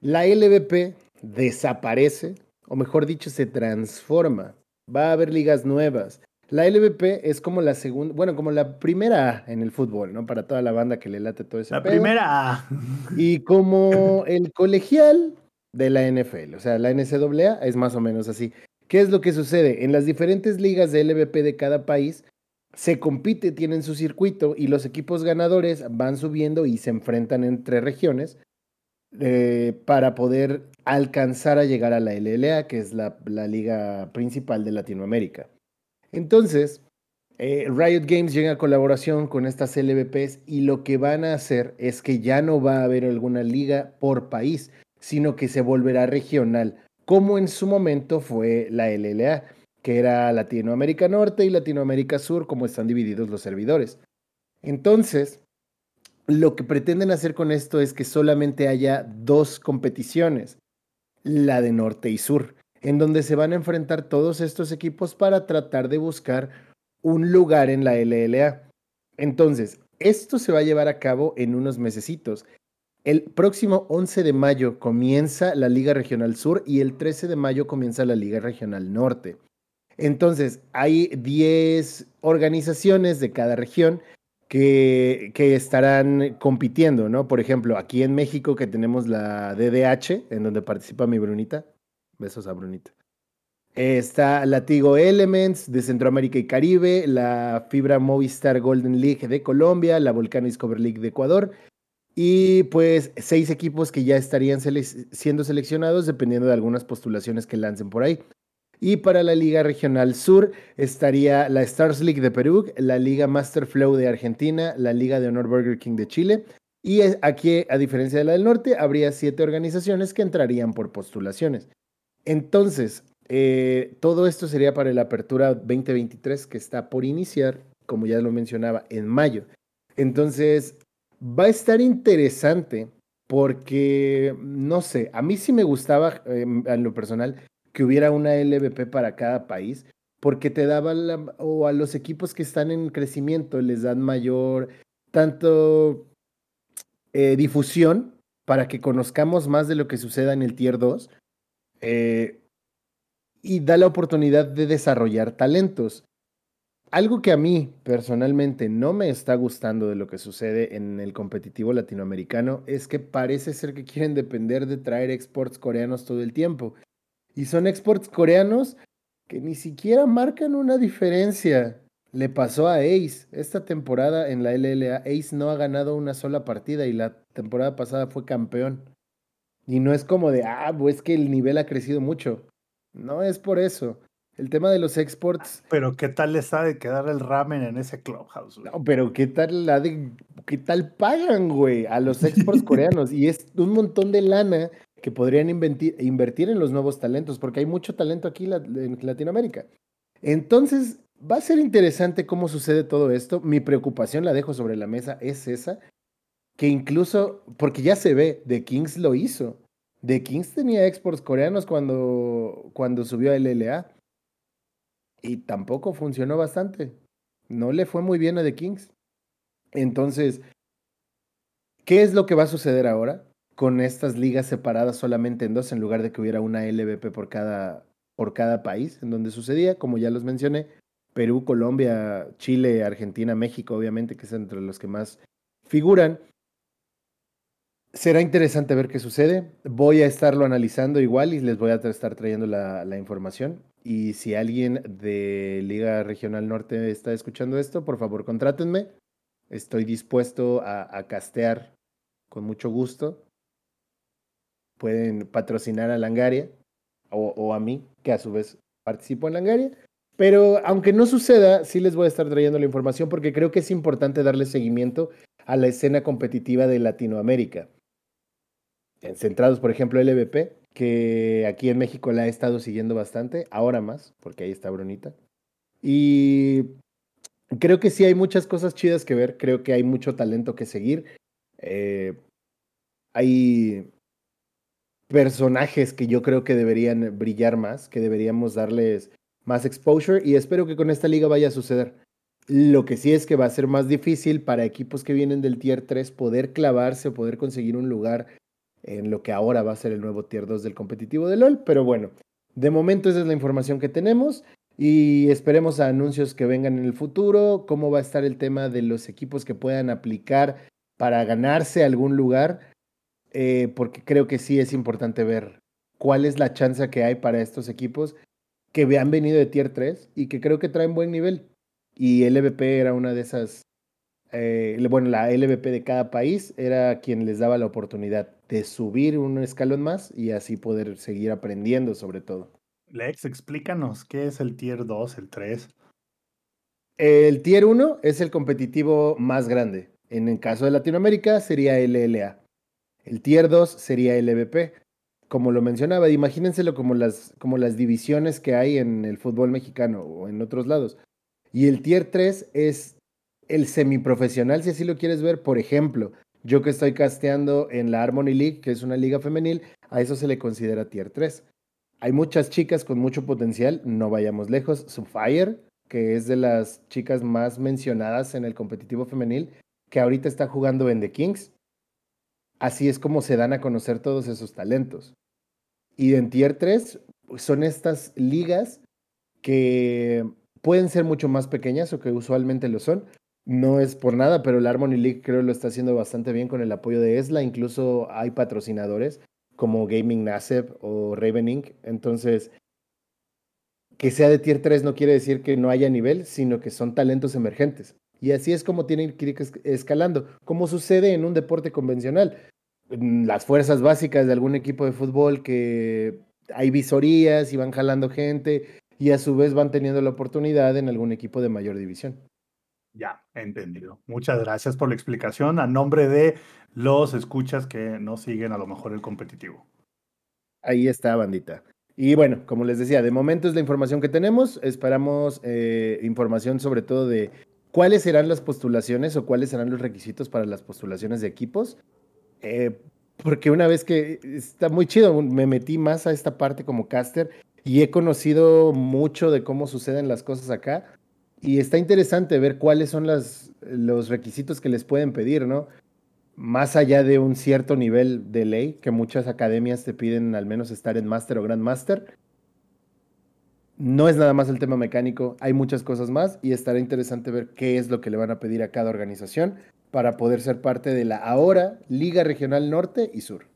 la LVP desaparece, o mejor dicho, se transforma. Va a haber ligas nuevas. La LVP es como la segunda, bueno, como la primera A en el fútbol, ¿no? Para toda la banda que le late todo ese La pedo. primera A. Y como el colegial de la NFL, o sea, la NCAA es más o menos así. ¿Qué es lo que sucede? En las diferentes ligas de LVP de cada país se compite, tienen su circuito y los equipos ganadores van subiendo y se enfrentan entre regiones eh, para poder alcanzar a llegar a la LLA, que es la, liga principal de Latinoamérica. Entonces, eh, Riot Games llega a colaboración con estas LVPs y lo que van a hacer es que ya no va a haber alguna liga por país, sino que se volverá regional, como en su momento fue la LLA, que era Latinoamérica Norte y Latinoamérica Sur, como están divididos los servidores. Entonces, lo que pretenden hacer con esto es que solamente haya dos competiciones, la de Norte y Sur en donde se van a enfrentar todos estos equipos para tratar de buscar un lugar en la LLA. Entonces, esto se va a llevar a cabo en unos mesecitos. El próximo 11 de mayo comienza la Liga Regional Sur y el 13 de mayo comienza la Liga Regional Norte. Entonces, hay 10 organizaciones de cada región que, estarán compitiendo, ¿no? Por ejemplo, aquí en México que tenemos la DDH, en donde participa mi Brunita. Besos a Brunita. Está la Tigo Elements de Centroamérica y Caribe, la Fibra Movistar Golden League de Colombia, la Volcano Discover League de Ecuador y pues seis equipos que ya estarían siendo seleccionados dependiendo de algunas postulaciones que lancen por ahí. Y para la Liga Regional Sur estaría la Stars League de Perú, la Liga Master Flow de Argentina, la Liga de Honor Burger King de Chile. Y aquí, a diferencia de la del norte, habría siete organizaciones que entrarían por postulaciones. Entonces, eh, todo esto sería para la apertura 2023 que está por iniciar, como ya lo mencionaba, en mayo. Entonces, va a estar interesante porque, no sé, a mí sí me gustaba eh, en lo personal que hubiera una LVP para cada país, porque te daba, la, o a los equipos que están en crecimiento les dan mayor, tanto eh, difusión para que conozcamos más de lo que suceda en el Tier 2, eh, y da la oportunidad de desarrollar talentos. Algo que a mí personalmente no me está gustando de lo que sucede en el competitivo latinoamericano es que parece ser que quieren depender de traer exports coreanos todo el tiempo. Y son exports coreanos que ni siquiera marcan una diferencia. Le pasó a Ace. Esta temporada en la LLA, Ace no ha ganado una sola partida y la temporada pasada fue campeón. Y no es como de, ah, pues que el nivel ha crecido mucho. No es por eso. El tema de los exports. Pero qué tal les ha de quedar el ramen en ese clubhouse, güey? No, pero qué tal la de, qué tal pagan, güey, a los exports coreanos. Y es un montón de lana que podrían invertir, en los nuevos talentos, porque hay mucho talento aquí en Latinoamérica. Entonces, va a ser interesante cómo sucede todo esto. Mi preocupación, la dejo sobre la mesa, es esa, que incluso, porque ya se ve, The Kings lo hizo. The Kings tenía exports coreanos cuando, cuando subió a LLA. Y tampoco funcionó bastante. No le fue muy bien a The Kings. Entonces, ¿qué es lo que va a suceder ahora con estas ligas separadas solamente en dos en lugar de que hubiera una LVP por cada, por cada país en donde sucedía? Como ya los mencioné, Perú, Colombia, Chile, Argentina, México, obviamente, que es entre los que más figuran será interesante ver qué sucede. Voy a estarlo analizando igual y les voy a estar trayendo la, información. Y si alguien de Liga Regional Norte está escuchando esto, por favor contrátenme. Estoy dispuesto a, castear con mucho gusto. Pueden patrocinar a Langaria o, a mí, que a su vez participo en Langaria. Pero aunque no suceda, sí les voy a estar trayendo la información porque creo que es importante darle seguimiento a la escena competitiva de Latinoamérica. Centrados, por ejemplo, LVP, que aquí en México la he estado siguiendo bastante, ahora más, porque ahí está Brunita. Y creo que sí hay muchas cosas chidas que ver, creo que hay mucho talento que seguir. Eh, hay personajes que yo creo que deberían brillar más, que deberíamos darles más exposure y espero que con esta liga vaya a suceder. Lo que sí es que va a ser más difícil para equipos que vienen del tier 3 poder clavarse o poder conseguir un lugar en lo que ahora va a ser el nuevo tier 2 del competitivo de LOL. Pero bueno, de momento esa es la información que tenemos y esperemos a anuncios que vengan en el futuro, cómo va a estar el tema de los equipos que puedan aplicar para ganarse algún lugar, eh, porque creo que sí es importante ver cuál es la chance que hay para estos equipos que han venido de tier 3 y que creo que traen buen nivel. Y LVP era una de esas, eh, bueno, la LVP de cada país era quien les daba la oportunidad de subir un escalón más y así poder seguir aprendiendo sobre todo. Lex, explícanos, ¿qué es el tier 2, el 3? El tier 1 es el competitivo más grande. En el caso de Latinoamérica sería LLA. El tier 2 sería LVP como lo mencionaba, imagínenselo como las, como las divisiones que hay en el fútbol mexicano o en otros lados. Y el tier 3 es el semiprofesional, si así lo quieres ver. Por ejemplo, yo que estoy casteando en la Harmony League, que es una liga femenil, a eso se le considera tier 3. Hay muchas chicas con mucho potencial, no vayamos lejos. Fire, que es de las chicas más mencionadas en el competitivo femenil, que ahorita está jugando en The Kings Así es como se dan a conocer todos esos talentos. Y en Tier 3 son estas ligas que pueden ser mucho más pequeñas o que usualmente lo son. No es por nada, pero el Harmony League creo lo está haciendo bastante bien con el apoyo de ESLA. Incluso hay patrocinadores como Gaming Naseb o Raven Inc. Entonces, que sea de Tier 3 no quiere decir que no haya nivel, sino que son talentos emergentes. Y así es como tienen que ir escalando, como sucede en un deporte convencional. Las fuerzas básicas de algún equipo de fútbol que hay visorías y van jalando gente y a su vez van teniendo la oportunidad en algún equipo de mayor división. Ya, entendido. Muchas gracias por la explicación a nombre de los escuchas que no siguen a lo mejor el competitivo. Ahí está, bandita. Y bueno, como les decía, de momento es la información que tenemos. Esperamos eh, información sobre todo de ¿Cuáles serán las postulaciones o cuáles serán los requisitos para las postulaciones de equipos? Eh, porque una vez que está muy chido, me metí más a esta parte como caster y he conocido mucho de cómo suceden las cosas acá. Y está interesante ver cuáles son los requisitos que les pueden pedir, ¿no? Más allá de un cierto nivel de ley, que muchas academias te piden al menos estar en Master o Grand Master, no es nada más el tema mecánico, hay muchas cosas más y estará interesante ver qué es lo que le van a pedir a cada organización para poder ser parte de la ahora Liga Regional Norte y Sur.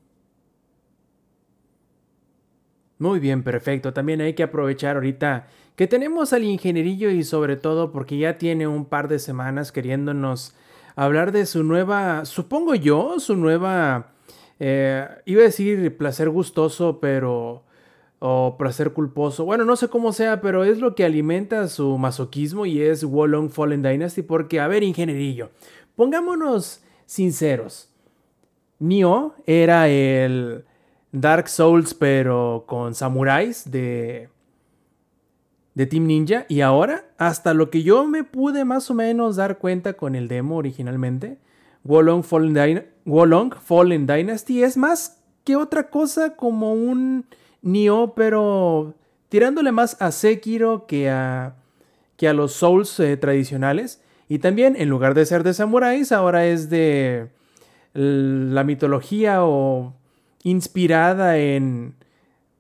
Muy bien, perfecto. También hay que aprovechar ahorita que tenemos al ingenierillo y sobre todo porque ya tiene un par de semanas queriéndonos hablar de su nueva, supongo yo, su nueva, eh, iba a decir placer gustoso, pero o placer culposo. Bueno, no sé cómo sea, pero es lo que alimenta su masoquismo y es Wolong Fallen Dynasty. Porque, a ver, ingenierillo, pongámonos sinceros. Nioh era el Dark Souls, pero con samuráis de, de Team Ninja. Y ahora, hasta lo que yo me pude más o menos dar cuenta con el demo originalmente, Wolong Fallen, Wolong Fallen Dynasty es más que otra cosa como un Nioh, pero tirándole más a Sekiro que a, que a los Souls eh, tradicionales. Y también, en lugar de ser de samuráis, ahora es de la mitología o inspirada en,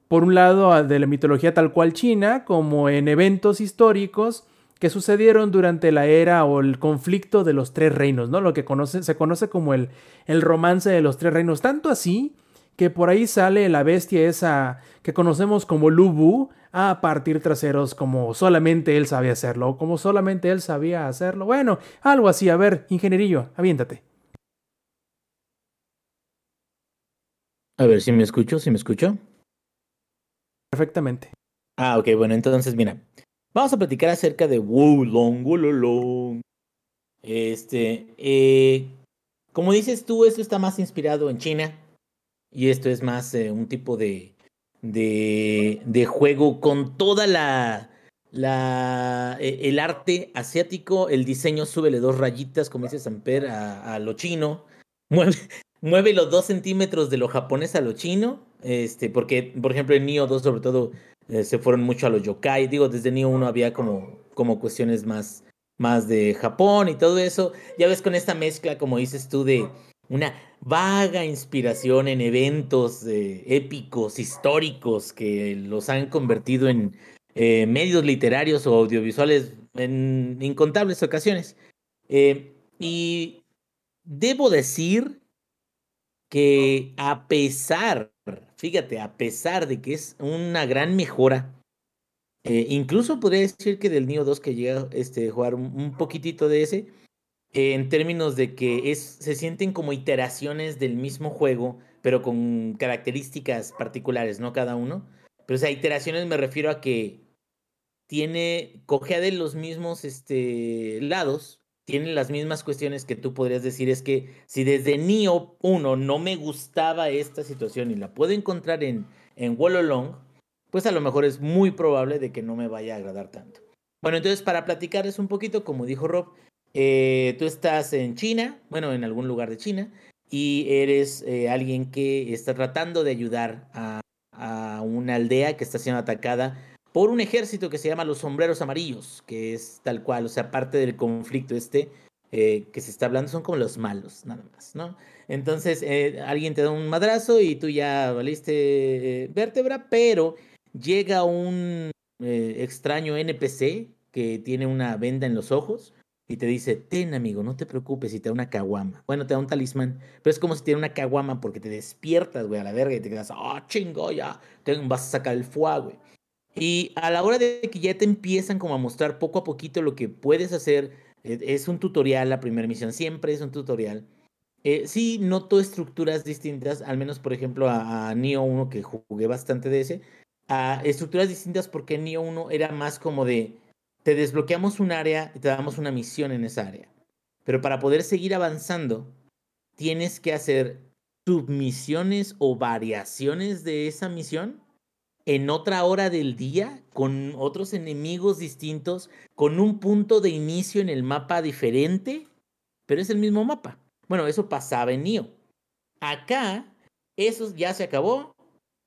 por un lado, de la mitología tal cual china, como en eventos históricos que sucedieron durante la era o el conflicto de los tres reinos, ¿no? Lo que se conoce como el, el romance de los tres reinos. Tanto así que por ahí sale la bestia esa que conocemos como Lubu a partir traseros como solamente él sabía hacerlo, o como solamente él sabía hacerlo. Bueno, algo así. A ver, ingenierillo, aviéntate. A ver si me escucho, si me escucho. Perfectamente. Ah, ok, bueno, entonces mira, vamos a platicar acerca de Wulong, Wulong. Este, eh, como dices tú, esto está más inspirado en China y esto es más eh, un tipo de, de, de, juego con toda la, la, e, el arte asiático, el diseño, súbele dos rayitas, como dice Samper, a, a lo chino. Mueve, los dos centímetros de lo japonés a lo chino, este, porque, por ejemplo, en Nioh 2 sobre todo eh, se fueron mucho a los yokai, digo, desde Nioh 1 había como, como cuestiones más, más de Japón y todo eso, ya ves con esta mezcla, como dices tú, de una vaga inspiración en eventos eh, épicos, históricos, que los han convertido en eh, medios literarios o audiovisuales en incontables ocasiones. y debo decir que a pesar, fíjate, a pesar de que es una gran mejora, eh, incluso podría decir que del Nio 2 que llega este, a jugar un, poquitito de ese, en términos de que es, se sienten como iteraciones del mismo juego, pero con características particulares, ¿no? Cada uno. Pero o sea, iteraciones me refiero a que tiene, cogea de los mismos este, lados, tienen las mismas cuestiones que tú podrías decir es que si desde Nio 1 no me gustaba esta situación y la puedo encontrar en, en Long, pues a lo mejor es muy probable de que no me vaya a agradar tanto. Bueno, entonces para platicarles un poquito, como dijo Rob, eh, tú estás en China, bueno, en algún lugar de China, y eres eh, alguien que está tratando de ayudar a, una aldea que está siendo atacada por un ejército que se llama los sombreros amarillos, que es tal cual, o sea, parte del conflicto este eh, que se está hablando, son como los malos, nada más, ¿no? Entonces, alguien te da un madrazo y tú ya valiste vértebra, pero llega un extraño NPC que tiene una venda en los ojos y te dice, ten amigo, no te preocupes, y te da una caguama. Bueno, te da un talismán, pero es como si te una caguama porque te despiertas, güey, a la verga y te quedas, ah, oh, chingo, ya, vas a sacar el fuego, güey. Y a la hora de que ya te empiezan como a mostrar poco a poquito lo que puedes hacer, e, es un tutorial, la primera misión siempre es un tutorial. Eh, sí, noto estructuras distintas, al menos por ejemplo a, a Neo 1 que jugué bastante de ese, a estructuras distintas porque Neo 1 era más como de, te desbloqueamos un área y te damos una misión en esa área. Pero para poder seguir avanzando, tienes que hacer submisiones o variaciones de esa misión en otra hora del día, con otros enemigos distintos, con un punto de inicio en el mapa diferente, pero es el mismo mapa. Bueno, eso pasaba en Nio. Acá, eso ya se acabó.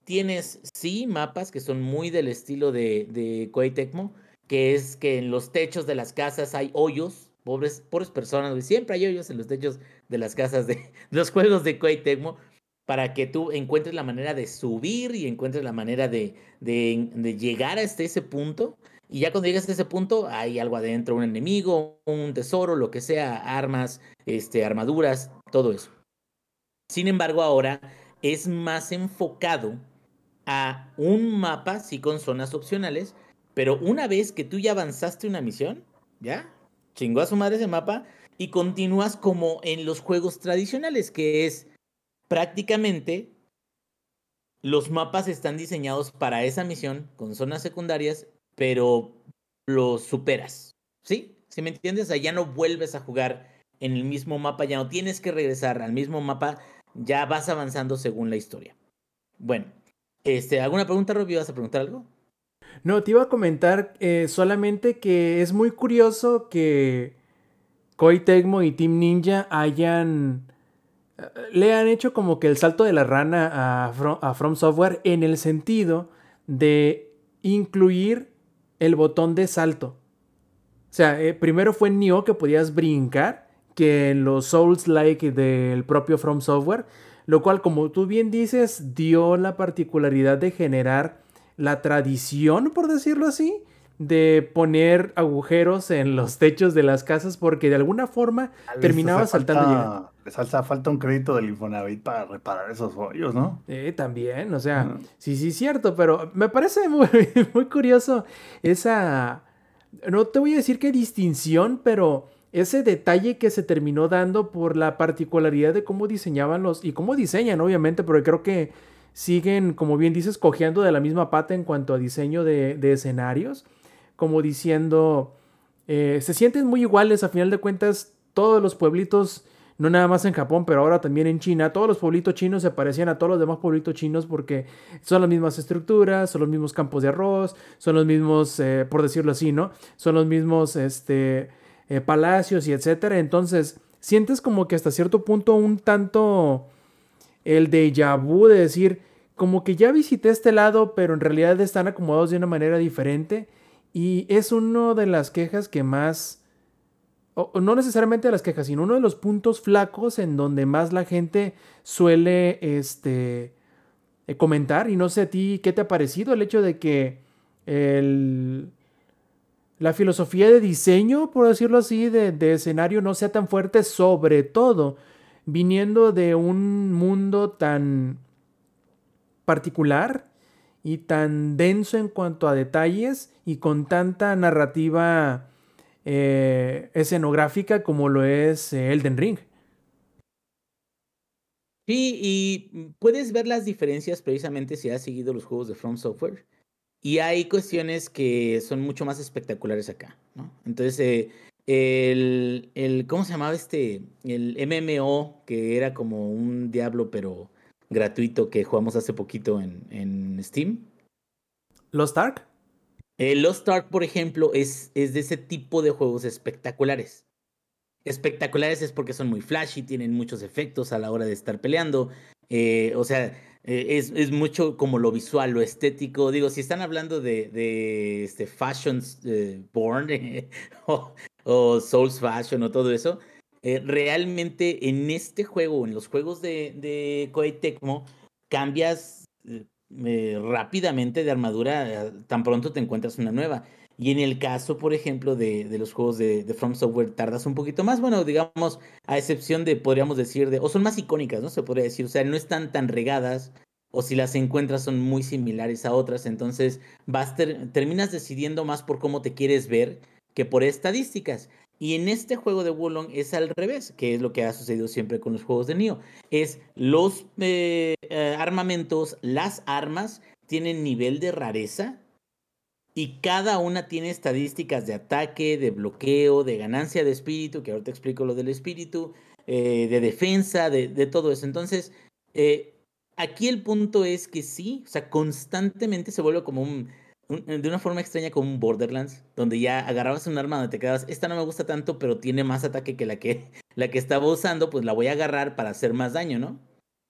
Tienes, sí, mapas que son muy del estilo de, de Tecmo, que es que en los techos de las casas hay hoyos, pobres, pobres personas, siempre hay hoyos en los techos de las casas de, de los juegos de Koei Tecmo, para que tú encuentres la manera de subir y encuentres la manera de, de, llegar hasta ese punto. Y ya cuando llegas a ese punto, hay algo adentro, un enemigo, un tesoro, lo que sea, armas, este, armaduras, todo eso. Sin embargo, ahora es más enfocado a un mapa, sí con zonas opcionales, pero una vez que tú ya avanzaste una misión, ¿ya? Chingó a su madre ese mapa y continúas como en los juegos tradicionales, que es prácticamente los mapas están diseñados para esa misión con zonas secundarias, pero los superas. ¿Sí? ¿Sí me entiendes? O sea, ya no vuelves a jugar en el mismo mapa, ya no tienes que regresar al mismo mapa, ya vas avanzando según la historia. Bueno, este, ¿alguna pregunta, Robbie? ¿Vas a preguntar algo? No, te iba a comentar eh, solamente que es muy curioso que Koei Tecmo y Team Ninja hayan le han hecho como que el salto de la rana a From, Software en el sentido de incluir el botón de salto. O sea, eh, primero fue en Nioh que podías brincar que en los Souls-like del propio From Software, lo cual, como tú bien dices, dio la particularidad de generar la tradición, por decirlo así, de poner agujeros en los techos de las casas porque de alguna forma terminaba saltando. les hace falta un crédito del Infonavit para reparar esos hoyos, ¿no? Eh, también, o sea, sí, sí, cierto, pero me parece muy, muy curioso esa, no te voy a decir qué distinción, pero ese detalle que se terminó dando por la particularidad de cómo diseñaban los, y cómo diseñan, obviamente, porque creo que siguen, como bien dices, cojeando de la misma pata en cuanto a diseño de, de escenarios como diciendo, eh, se sienten muy iguales, a final de cuentas, todos los pueblitos, no nada más en Japón, pero ahora también en China, todos los pueblitos chinos se parecían a todos los demás pueblitos chinos porque son las mismas estructuras, son los mismos campos de arroz, son los mismos, eh, por decirlo así, ¿no? Son los mismos, este, eh, palacios y etcétera. Entonces, sientes como que hasta cierto punto un tanto el déjà vu de decir, como que ya visité este lado, pero en realidad están acomodados de una manera diferente y es una de las quejas que más, o, no necesariamente de las quejas, sino uno de los puntos flacos en donde más la gente suele este, eh, comentar. Y no sé a ti, ¿qué te ha parecido el hecho de que el, la filosofía de diseño, por decirlo así, de, de escenario no sea tan fuerte, sobre todo viniendo de un mundo tan particular y tan denso en cuanto a detalles y con tanta narrativa eh, escenográfica como lo es eh, Elden Ring. Sí, y puedes ver las diferencias precisamente si has seguido los juegos de From Software. Y hay cuestiones que son mucho más espectaculares acá, ¿no? Entonces, eh, el, el, ¿cómo se llamaba este? El MMO, que era como un diablo, pero gratuito que jugamos hace poquito en, en Steam. ¿Lost Ark? Eh, Lost Ark, por ejemplo, es, es de ese tipo de juegos espectaculares. Espectaculares es porque son muy flashy, tienen muchos efectos a la hora de estar peleando. Eh, o sea, eh, es, es, mucho como lo visual, lo estético. Digo, si están hablando de, de este Fashions Born o, o, Souls Fashion o todo eso, eh, realmente en este juego, en los juegos de, de Tecmo, cambias eh, eh, rápidamente de armadura, tan pronto te encuentras una nueva. Y en el caso, por ejemplo, de, de los juegos de, de, From Software, tardas un poquito más. Bueno, digamos, a excepción de, podríamos decir, de, o son más icónicas, ¿no? Se podría decir, o sea, no están tan regadas, o si las encuentras son muy similares a otras. Entonces, vas terminas decidiendo más por cómo te quieres ver que por estadísticas. Y en este juego de Wolong es al revés, que es lo que ha sucedido siempre con los juegos de Nioh. Es los eh, eh, armamentos, las armas tienen nivel de rareza y cada una tiene estadísticas de ataque, de bloqueo, de ganancia de espíritu, que ahora te explico lo del espíritu, eh, de defensa, de, de, todo eso. Entonces, aquí el punto es que sí, o sea, constantemente se vuelve como un de una forma extraña como un Borderlands, donde ya agarrabas un arma donde te quedabas, esta no me gusta tanto, pero tiene más ataque que la que, la que estaba usando, pues la voy a agarrar para hacer más daño, ¿no?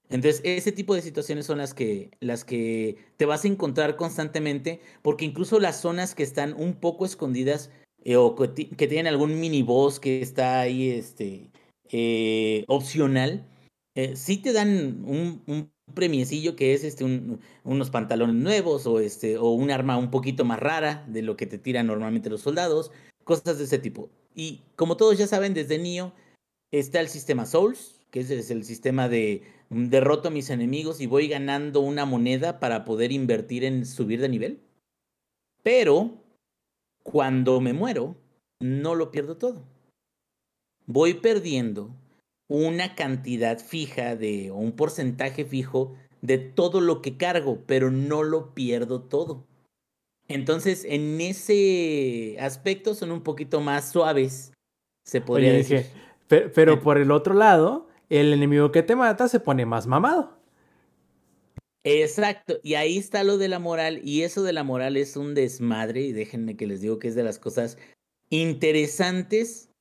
Entonces, ese tipo de situaciones son las que, las que te vas a encontrar constantemente, porque incluso las zonas que están un poco escondidas eh, o que, tienen algún mini boss que está ahí este, eh, opcional, eh, sí te dan un premiecillo que es este unos pantalones nuevos o este o un arma un poquito más rara de lo que te tiran normalmente los soldados, cosas de ese tipo. Y como todos ya saben, desde Nio está el sistema Souls, que es, es el sistema de mm, derroto a mis enemigos y voy ganando una moneda para poder invertir en subir de nivel. Pero cuando me muero, no lo pierdo todo. Voy perdiendo una cantidad fija de o un porcentaje fijo de todo lo que cargo, pero no lo pierdo todo. Entonces, en ese aspecto son un poquito más suaves, se podría decir. pero, por el otro lado, el enemigo que te mata se pone más mamado. Exacto, y ahí está lo de la moral, y eso de la moral es un desmadre, y déjenme que les digo que es de las cosas interesantes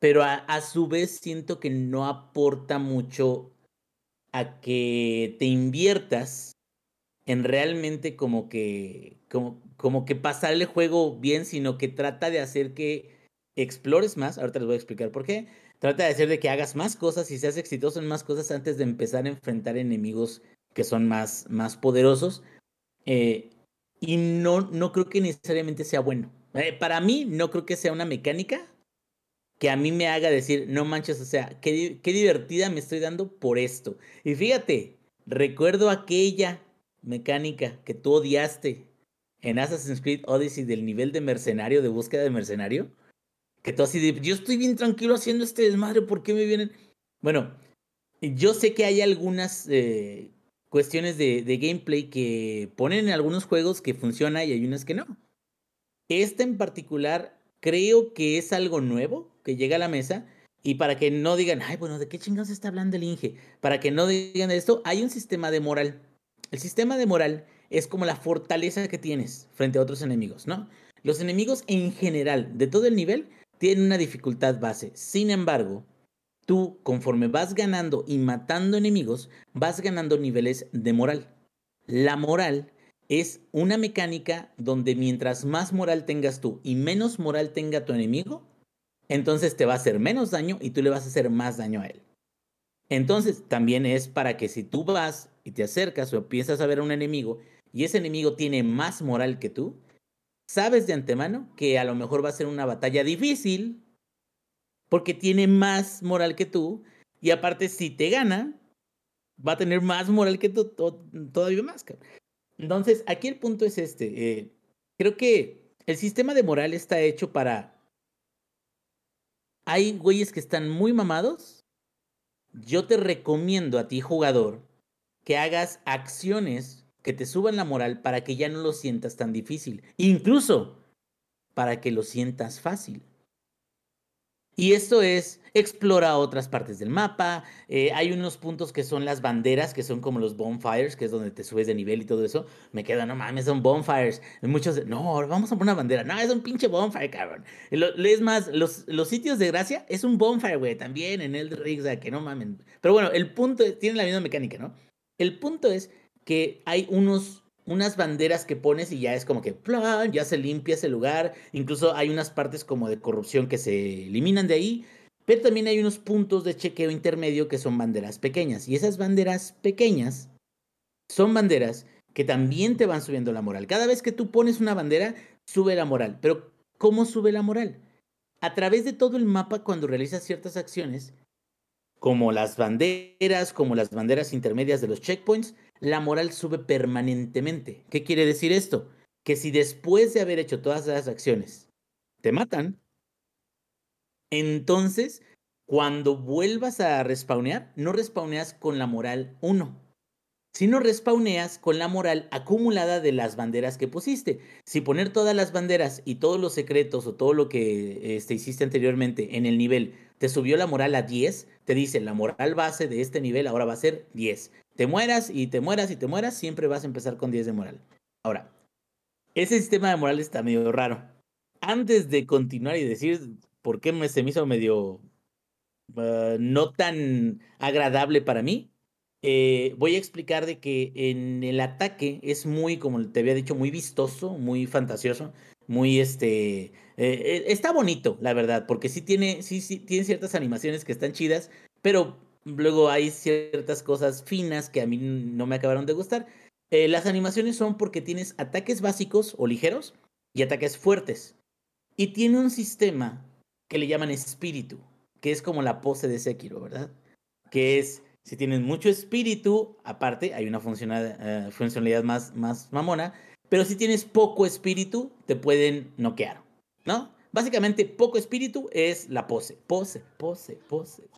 pero a, su vez siento que no aporta mucho a que te inviertas en realmente como que, como, como que pasar el juego bien, sino que trata de hacer que explores más, ahorita les voy a explicar por qué, trata de hacer de que hagas más cosas y seas exitoso en más cosas antes de empezar a enfrentar enemigos que son más, más poderosos. Eh, y no, no creo que necesariamente sea bueno. Eh, para mí, no creo que sea una mecánica que a mí me haga decir, no manches, o sea, qué, qué divertida me estoy dando por esto. Y fíjate, recuerdo aquella mecánica que tú odiaste en Assassin's Creed Odyssey del nivel de mercenario, de búsqueda de mercenario. Que tú así yo estoy bien tranquilo haciendo este desmadre, ¿por qué me vienen? Bueno, yo sé que hay algunas eh, cuestiones de, de, gameplay que ponen en algunos juegos que funciona y hay unas que no. Esta en particular creo que es algo nuevo que llega a la mesa y para que no digan, ay, bueno, ¿de qué chingados está hablando el Inge? Para que no digan esto, hay un sistema de moral. El sistema de moral es como la fortaleza que tienes frente a otros enemigos, ¿no? Los enemigos en general, de todo el nivel, tienen una dificultad base. Sin embargo, tú, conforme vas ganando y matando enemigos, vas ganando niveles de moral. La moral es una mecánica donde mientras más moral tengas tú y menos moral tenga tu enemigo, entonces te va a hacer menos daño y tú le vas a hacer más daño a él. Entonces también es para que si tú vas y te acercas o empiezas a ver a un enemigo y ese enemigo tiene más moral que tú, sabes de antemano que a lo mejor va a ser una batalla difícil porque tiene más moral que tú y aparte si te gana, va a tener más moral que tú, todavía más. Entonces, aquí el punto es este. Eh, creo que el sistema de moral está hecho para... Hay güeyes que están muy mamados. Yo te recomiendo a ti, jugador, que hagas acciones que te suban la moral para que ya no lo sientas tan difícil. Incluso para que lo sientas fácil. Y esto es, explora otras partes del mapa. Eh, hay unos puntos que son las banderas, que son como los bonfires, que es donde te subes de nivel y todo eso. Me queda, no mames, son bonfires. Muchos, no, vamos a poner una bandera. No, es un pinche bonfire, cabrón. Es más, los, los sitios de gracia es un bonfire, güey, también en el Rig, que no mamen. Pero bueno, el punto, tiene la misma mecánica, ¿no? El punto es que hay unos unas banderas que pones y ya es como que plan, ya se limpia ese lugar. Incluso hay unas partes como de corrupción que se eliminan de ahí. Pero también hay unos puntos de chequeo intermedio que son banderas pequeñas. Y esas banderas pequeñas son banderas que también te van subiendo la moral. Cada vez que tú pones una bandera, sube la moral. Pero ¿cómo sube la moral? A través de todo el mapa cuando realizas ciertas acciones, como las banderas, como las banderas intermedias de los checkpoints, la moral sube permanentemente. ¿Qué quiere decir esto? Que si después de haber hecho todas esas acciones te matan, entonces cuando vuelvas a respawnear, no respawneas con la moral 1, sino respawneas con la moral acumulada de las banderas que pusiste. Si poner todas las banderas y todos los secretos o todo lo que este, hiciste anteriormente en el nivel te subió la moral a 10, te dice la moral base de este nivel ahora va a ser 10 te mueras y te mueras y te mueras, siempre vas a empezar con 10 de moral. Ahora, ese sistema de moral está medio raro. Antes de continuar y decir por qué me, se me hizo medio uh, no tan agradable para mí, eh, voy a explicar de que en el ataque es muy, como te había dicho, muy vistoso, muy fantasioso, muy este, eh, eh, está bonito, la verdad, porque sí tiene, sí, sí, tiene ciertas animaciones que están chidas, pero Luego hay ciertas cosas finas que a mí no me acabaron de gustar. Eh, las animaciones son porque tienes ataques básicos o ligeros y ataques fuertes. Y tiene un sistema que le llaman espíritu, que es como la pose de Sekiro, ¿verdad? Que es, si tienes mucho espíritu, aparte hay una eh, funcionalidad más, más mamona, pero si tienes poco espíritu, te pueden noquear, ¿no? Básicamente, poco espíritu es la pose, pose, pose, pose,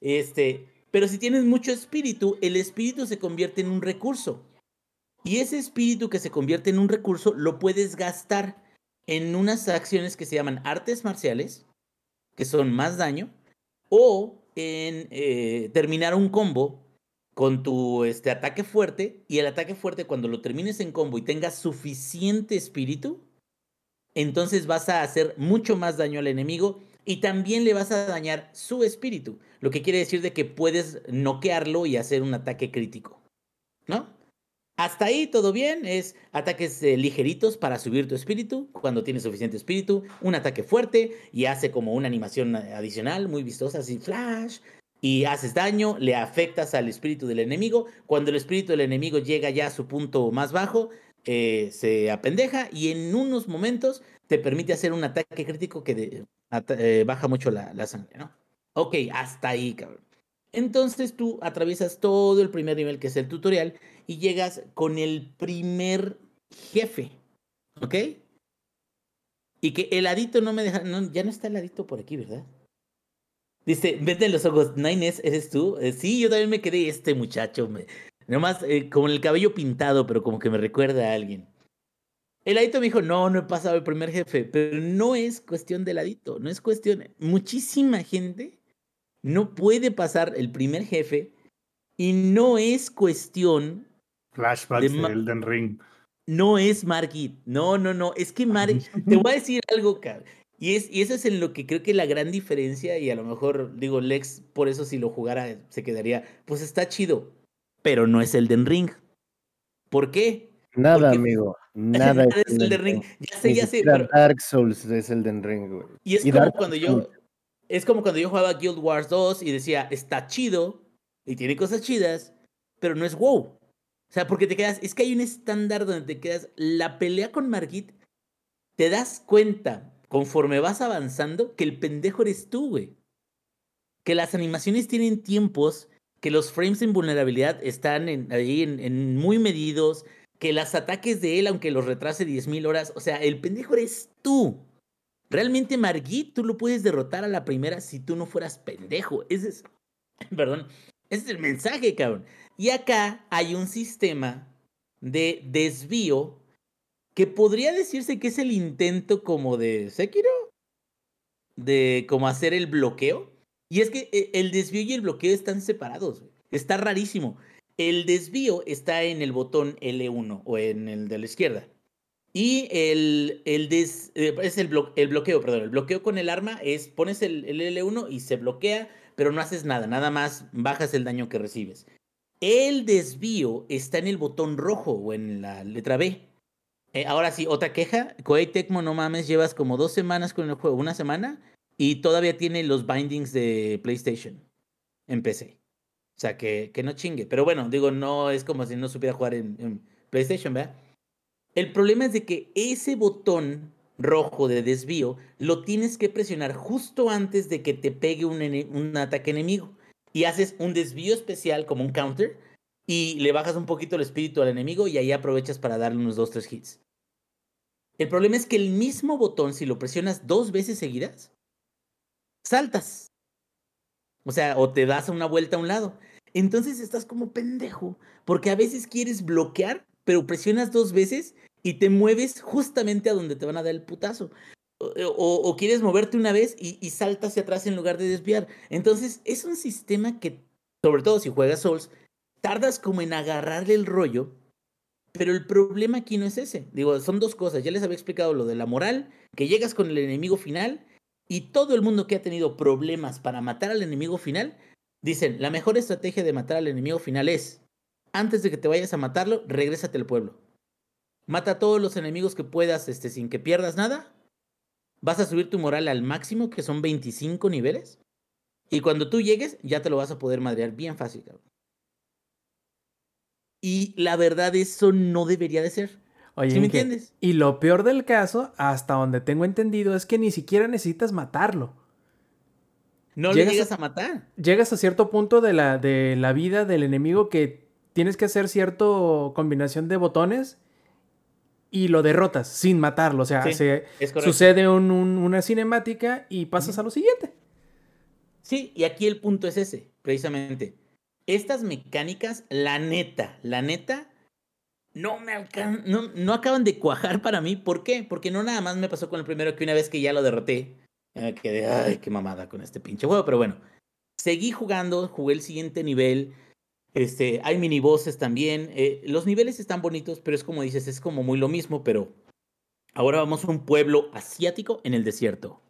Este, pero si tienes mucho espíritu, el espíritu se convierte en un recurso. Y ese espíritu que se convierte en un recurso lo puedes gastar en unas acciones que se llaman artes marciales, que son más daño, o en eh, terminar un combo con tu este, ataque fuerte. Y el ataque fuerte, cuando lo termines en combo y tengas suficiente espíritu, entonces vas a hacer mucho más daño al enemigo y también le vas a dañar su espíritu, lo que quiere decir de que puedes noquearlo y hacer un ataque crítico, ¿no? Hasta ahí todo bien, es ataques eh, ligeritos para subir tu espíritu, cuando tienes suficiente espíritu, un ataque fuerte y hace como una animación adicional muy vistosa, así flash, y haces daño, le afectas al espíritu del enemigo, cuando el espíritu del enemigo llega ya a su punto más bajo, eh, se apendeja y en unos momentos te permite hacer un ataque crítico que eh, baja mucho la, sangre, ¿no? Ok, hasta ahí, cabrón. Entonces tú atraviesas todo el primer nivel, que es el tutorial, y llegas con el primer jefe, ¿ok? Y que el adito no me deja, ya no está el adito por aquí, ¿verdad? Dice, vete en los ojos, Nines, ¿eres tú? Eh, sí, yo también me quedé este muchacho, nomás eh, con el cabello pintado, pero como que me recuerda a alguien. El adito me dijo, no, no he pasado el primer jefe, pero no es cuestión del adito, no es cuestión, muchísima gente no puede pasar el primer jefe y no es cuestión... Flashbacks de, Elden Ring. No es Margit, no, no, no, es que Margit, te voy a decir algo. Y, es, y eso es en lo que creo que la gran diferencia, y a lo mejor, digo, Lex, por eso si lo jugara se quedaría, pues está chido, pero no es Elden Ring. ¿Por qué? Nada, amigo. Nada, es Elden Ring. Ya sé, ya sé. Dark Souls es Elden Ring, güey. Y es como cuando yo. Es como cuando yo jugaba Guild Wars 2 y decía, está chido y tiene cosas chidas, pero no es WoW. O sea, porque te quedas, es que hay un estándar donde te quedas, la pelea con Margit, te das cuenta conforme vas avanzando, que el pendejo eres tú, güey. Que las animaciones tienen tiempos, que los frames en vulnerabilidad están en, ahí en, muy medidos, que los ataques de él, aunque los retrase 10.000 horas, o sea, el pendejo eres tú. Realmente Margit tú lo puedes derrotar a la primera si tú no fueras pendejo. Ese es, perdón, ese es el mensaje, cabrón. Y acá hay un sistema de desvío que podría decirse que es el intento como de Sekiro, de como hacer el bloqueo. Y es que eh, el desvío y el bloqueo están separados. Está rarísimo. El desvío está en el botón L1 o en el de la izquierda. Y el, el eh, es el, bloqueo, perdón. El bloqueo con el arma es pones el, el L1 y se bloquea, pero no haces nada, nada más bajas el daño que recibes. El desvío está en el botón rojo o en la letra B. Eh, ahora sí, otra queja. Koei Tecmo, no mames, llevas como dos semanas con el juego, una semana, y todavía tiene los bindings de PlayStation en PC. O sea, que, que no chingue. Pero bueno, digo, no es como si no supiera jugar en, PlayStation, ¿verdad? El problema es de que ese botón rojo de desvío lo tienes que presionar justo antes de que te pegue un, un ataque enemigo. Y haces un desvío especial como un counter y le bajas un poquito el espíritu al enemigo y ahí aprovechas para darle unos 2-3 hits. El problema es que el mismo botón, si lo presionas dos veces seguidas, saltas. O sea, o te das una vuelta a un lado. Entonces estás como pendejo, porque a veces quieres bloquear, pero presionas dos veces y te mueves justamente a donde te van a dar el putazo. O, quieres moverte una vez y, y saltas hacia atrás en lugar de desviar. Entonces es un sistema que, sobre todo si juegas Souls, tardas como en agarrarle el rollo pero el problema aquí no es ese. Digo, son dos cosas. Ya les había explicado lo de la moral, que llegas con el enemigo final y todo el mundo que ha tenido problemas para matar al enemigo final, dicen, la mejor estrategia de matar al enemigo final es, antes de que te vayas a matarlo, regrésate al pueblo. Mata a todos los enemigos que puedas este, sin que pierdas nada. Vas a subir tu moral al máximo, que son 25 niveles. Y cuando tú llegues, ya te lo vas a poder madrear bien fácil, cabrón. Y la verdad, eso no debería de ser. Oye, ¿Sí me entiendes? Y lo peor del caso, hasta donde tengo entendido, es que ni siquiera necesitas matarlo. No le llegas a, matar. Llegas a cierto punto de la, de la vida del enemigo que tienes que hacer cierta combinación de botones y lo derrotas sin matarlo. O sea, se, sucede una cinemática y pasas a lo siguiente. Sí, y aquí el punto es ese, precisamente estas mecánicas, la neta, la neta, no me alcan no, no acaban de cuajar para mí. ¿Por qué? Porque no nada más me pasó con el primero que una vez que ya lo derroté, quedé, ay, qué mamada con este pinche juego. Pero bueno, seguí jugando, jugué el siguiente nivel. Este, hay mini bosses también. Eh, los niveles están bonitos, pero es como dices, es como muy lo mismo, pero ahora vamos a un pueblo asiático en el desierto.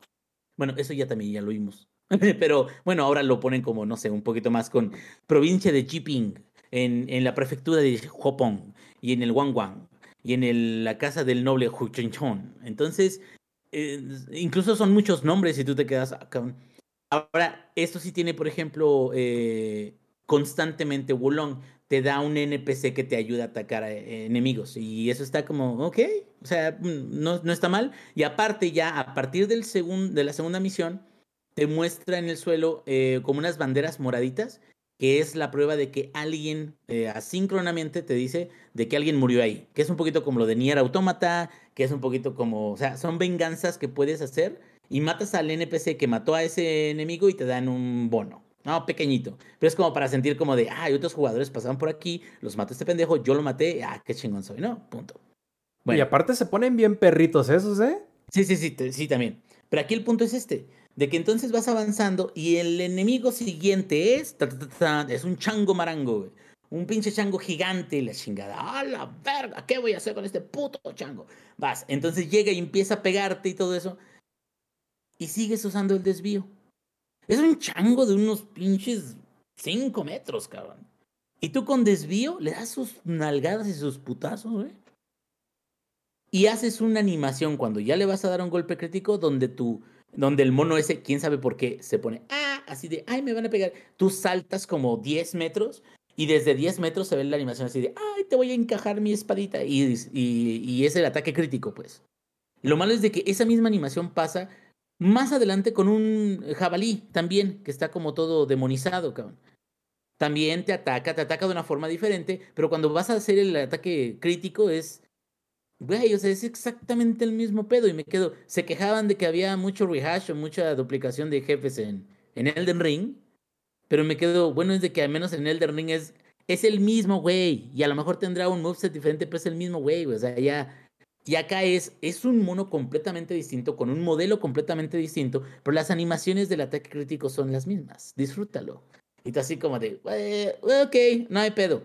Bueno, eso ya también ya lo vimos. Pero bueno, ahora lo ponen como, no sé, un poquito más con provincia de Jiping, en, en la prefectura de Hopong, y en el Wangwang, y en el, la casa del noble Huichinchon. Entonces, eh, incluso son muchos nombres y tú te quedas. Ahora, esto sí tiene, por ejemplo, eh, constantemente Wulong. te da un NPC que te ayuda a atacar a eh, enemigos. Y eso está como, ok, o sea, no, no está mal. Y aparte ya, a partir del de la segunda misión, te muestra en el suelo como unas banderas moraditas, que es la prueba de que alguien eh, asíncronamente te dice de que alguien murió ahí. Que es un poquito como lo de Nier Automata, que es un poquito como, o sea, son venganzas que puedes hacer y matas al NPC que mató a ese enemigo y te dan un bono. No, pequeñito. Pero es como para sentir como de, ah, hay otros jugadores pasaron por aquí, los mató este pendejo, yo lo maté, ah, qué chingón soy, ¿no? Punto. Y aparte se ponen bien perritos esos, ¿eh? Sí, sí, sí, sí, también. Pero aquí el punto es este, de que entonces vas avanzando y el enemigo siguiente es, es un chango marango, güey. Un pinche chango gigante la chingada. ¡Ah, la verga! ¿Qué voy a hacer con este puto chango? Vas, entonces llega y empieza a pegarte y todo eso. Y sigues usando el desvío. Es un chango de unos pinches 5 metros, cabrón. Y tú con desvío le das sus nalgadas y sus putazos, güey. Y haces una animación cuando ya le vas a dar un golpe crítico donde tú, donde el mono ese, quién sabe por qué, se pone, ah, así de, ay, me van a pegar. Tú saltas como 10 metros y desde 10 metros se ve la animación así de, ay, te voy a encajar mi espadita. Y, y, es el ataque crítico, pues. Lo malo es de que esa misma animación pasa más adelante con un jabalí también, que está como todo demonizado, cabrón. También te ataca, te ataca de una forma diferente, pero cuando vas a hacer el ataque crítico es... Güey, o sea, es exactamente el mismo pedo y me quedo... Se quejaban de que había mucho rehash o mucha duplicación de jefes en, en Elden Ring, pero me quedo... Bueno, es de que al menos en Elden Ring es... Es el mismo güey, y a lo mejor tendrá un moveset diferente, pero es el mismo güey, o sea, ya y acá es, es un mono completamente distinto, con un modelo completamente distinto, pero las animaciones del ataque crítico son las mismas. Disfrútalo. Y tú así como de, ok, no hay pedo.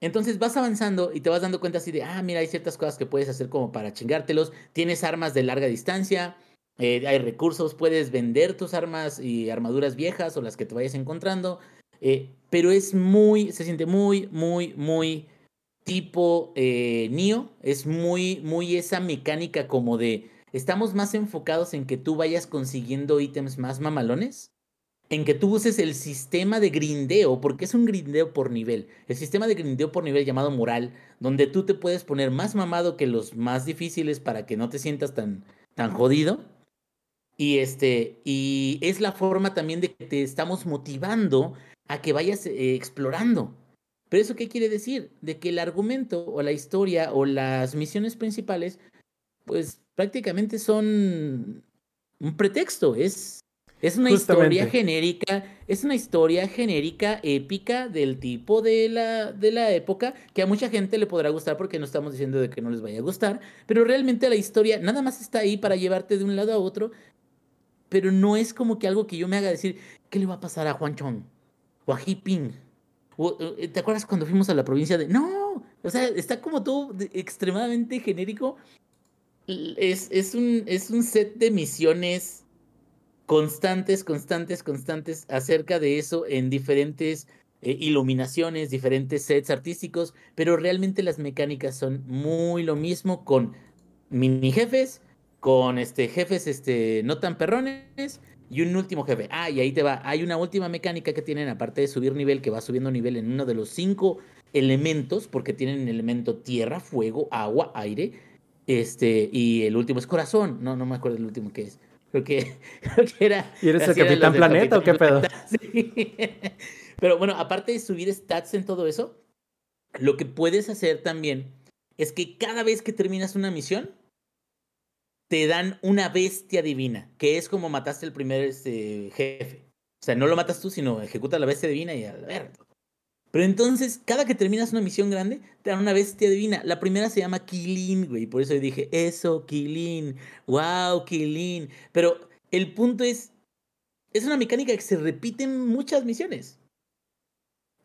Entonces vas avanzando y te vas dando cuenta así de, ah, mira, hay ciertas cosas que puedes hacer como para chingártelos. Tienes armas de larga distancia, eh, hay recursos, puedes vender tus armas y armaduras viejas o las que te vayas encontrando. Eh, pero es muy, se siente muy, muy, muy tipo eh, Nio, es muy, muy esa mecánica como de, estamos más enfocados en que tú vayas consiguiendo ítems más mamalones, en que tú uses el sistema de grindeo, porque es un grindeo por nivel, el sistema de grindeo por nivel llamado moral, donde tú te puedes poner más mamado que los más difíciles para que no te sientas tan, tan jodido. Y este, y es la forma también de que te estamos motivando a que vayas eh, explorando. Pero eso qué quiere decir? De que el argumento o la historia o las misiones principales, pues prácticamente son un pretexto, es, es una historia genérica, es una historia genérica, épica del tipo de la, de la época, que a mucha gente le podrá gustar porque no estamos diciendo de que no les vaya a gustar, pero realmente la historia nada más está ahí para llevarte de un lado a otro, pero no es como que algo que yo me haga decir, ¿qué le va a pasar a Juan Chong? O a Ping eh, ¿Te acuerdas cuando fuimos a la provincia de... No, o sea, está como todo extremadamente genérico. Es, es, un, es un set de misiones constantes, constantes, constantes acerca de eso en diferentes eh, iluminaciones, diferentes sets artísticos, pero realmente las mecánicas son muy lo mismo con mini jefes, con este jefes este no tan perrones y un último jefe. Ah, y ahí te va. Hay una última mecánica que tienen, aparte de subir nivel, que va subiendo nivel en uno de los cinco elementos, porque tienen el elemento tierra, fuego, agua, aire. Este, y el último es corazón. No, no me acuerdo el último que es. Creo que, era. ¿Y eres el Capitán Planeta o qué pedo? Sí. Pero bueno, aparte de subir stats en todo eso, lo que puedes hacer también es que cada vez que terminas una misión, te dan una bestia divina, que es como mataste el primer este, jefe. O sea, no lo matas tú, sino ejecutas la bestia divina y a ver. Pero entonces, cada que terminas una misión grande, te dan una bestia divina. La primera se llama Kilin, güey. Por eso dije, eso, Kilin. Wow, Kilin. Pero el punto es, es una mecánica que se repite en muchas misiones.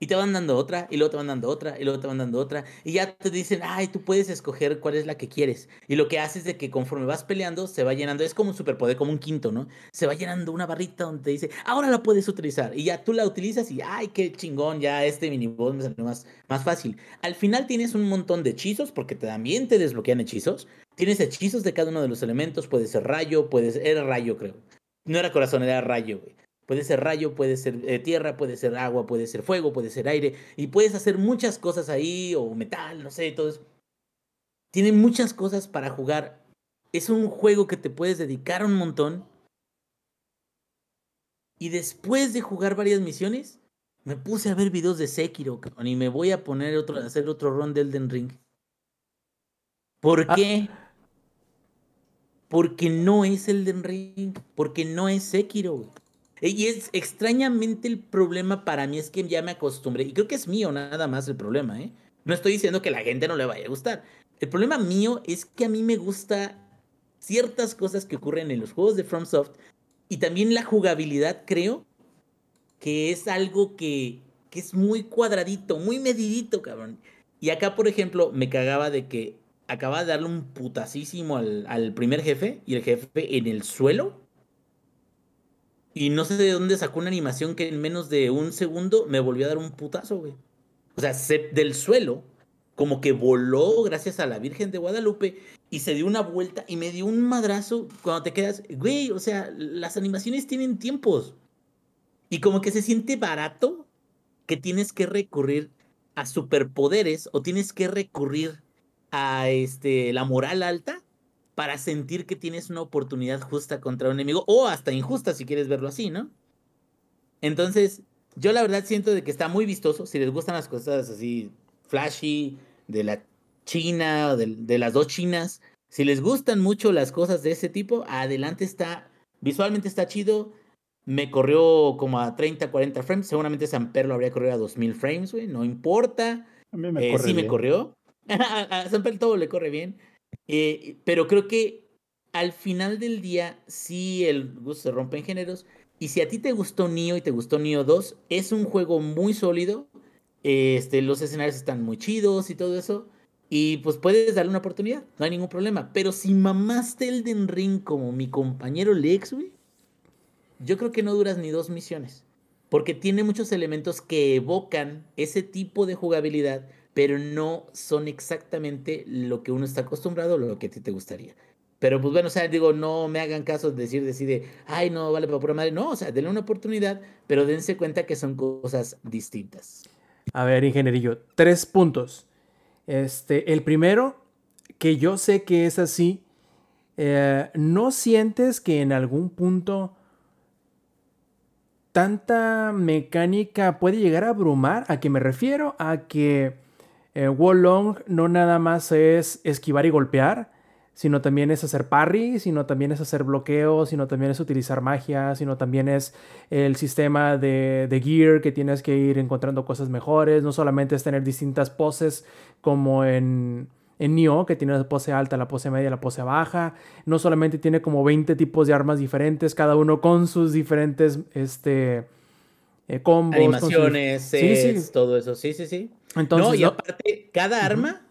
Y te van dando otra, y luego te van dando otra, y luego te van dando otra. Y ya te dicen, ay, tú puedes escoger cuál es la que quieres. Y lo que haces es de que conforme vas peleando, se va llenando. Es como un superpoder, como un quinto, ¿no? Se va llenando una barrita donde te dice, ahora la puedes utilizar. Y ya tú la utilizas y, ay, qué chingón, ya este miniboss me salió más, más fácil. Al final tienes un montón de hechizos, porque también te desbloquean hechizos. Tienes hechizos de cada uno de los elementos. Puede ser rayo, puede ser. Era rayo, creo. No era corazón, era rayo, güey. Puede ser rayo, puede ser eh, tierra, puede ser agua, puede ser fuego, puede ser aire. Y puedes hacer muchas cosas ahí, o metal, no sé, todo eso. Tiene muchas cosas para jugar. Es un juego que te puedes dedicar un montón. Y después de jugar varias misiones, me puse a ver videos de Sekiro, y me voy a poner otro, a hacer otro run de Elden Ring. ¿Por ah. qué? Porque no es Elden Ring, porque no es Sekiro. Y es extrañamente el problema para mí es que ya me acostumbré, y creo que es mío nada más el problema, ¿eh? No estoy diciendo que la gente no le vaya a gustar. El problema mío es que a mí me gusta ciertas cosas que ocurren en los juegos de FromSoft y también la jugabilidad, creo, que es algo que, que es muy cuadradito, muy medidito, cabrón. Y acá, por ejemplo, me cagaba de que acaba de darle un putasísimo al, al primer jefe y el jefe en el suelo y no sé de dónde sacó una animación que en menos de un segundo me volvió a dar un putazo, güey. O sea, del suelo, como que voló gracias a la Virgen de Guadalupe y se dio una vuelta y me dio un madrazo cuando te quedas, güey, o sea, las animaciones tienen tiempos. Y como que se siente barato que tienes que recurrir a superpoderes o tienes que recurrir a este, la moral alta para sentir que tienes una oportunidad justa contra un enemigo o hasta injusta si quieres verlo así, ¿no? Entonces, yo la verdad siento de que está muy vistoso, si les gustan las cosas así flashy de la China o de, las dos Chinas, si les gustan mucho las cosas de ese tipo, adelante está, visualmente está chido, me corrió como a 30, 40 frames, seguramente Samper lo habría corrido a 2000 frames, güey, no importa. A mí me eh, sí me corrió. a Samper todo le corre bien. Eh, pero creo que al final del día, sí el gusto se rompe en géneros. Y si a ti te gustó Nio y te gustó Nio 2, es un juego muy sólido. Este, los escenarios están muy chidos y todo eso. Y pues puedes darle una oportunidad, no hay ningún problema. Pero si mamaste Elden Ring como mi compañero Lex, yo creo que no duras ni dos misiones. Porque tiene muchos elementos que evocan ese tipo de jugabilidad pero no son exactamente lo que uno está acostumbrado o lo que a ti te gustaría. Pero pues bueno, o sea, digo, no me hagan caso de decir, decide, ay, no, vale para pura madre. No, o sea, denle una oportunidad, pero dense cuenta que son cosas distintas. A ver, ingenierillo, tres puntos. Este, el primero, que yo sé que es así, eh, ¿no sientes que en algún punto tanta mecánica puede llegar a abrumar? ¿A qué me refiero? A que eh, Wolong no nada más es esquivar y golpear, sino también es hacer parry, sino también es hacer bloqueo, sino también es utilizar magia, sino también es el sistema de, gear que tienes que ir encontrando cosas mejores, no solamente es tener distintas poses como en, en Nioh, que tiene la pose alta, la pose media, la pose baja, no solamente tiene como 20 tipos de armas diferentes, cada uno con sus diferentes este, eh, combos. Animaciones, todo eso, sí, sí, sí no, y aparte, cada arma,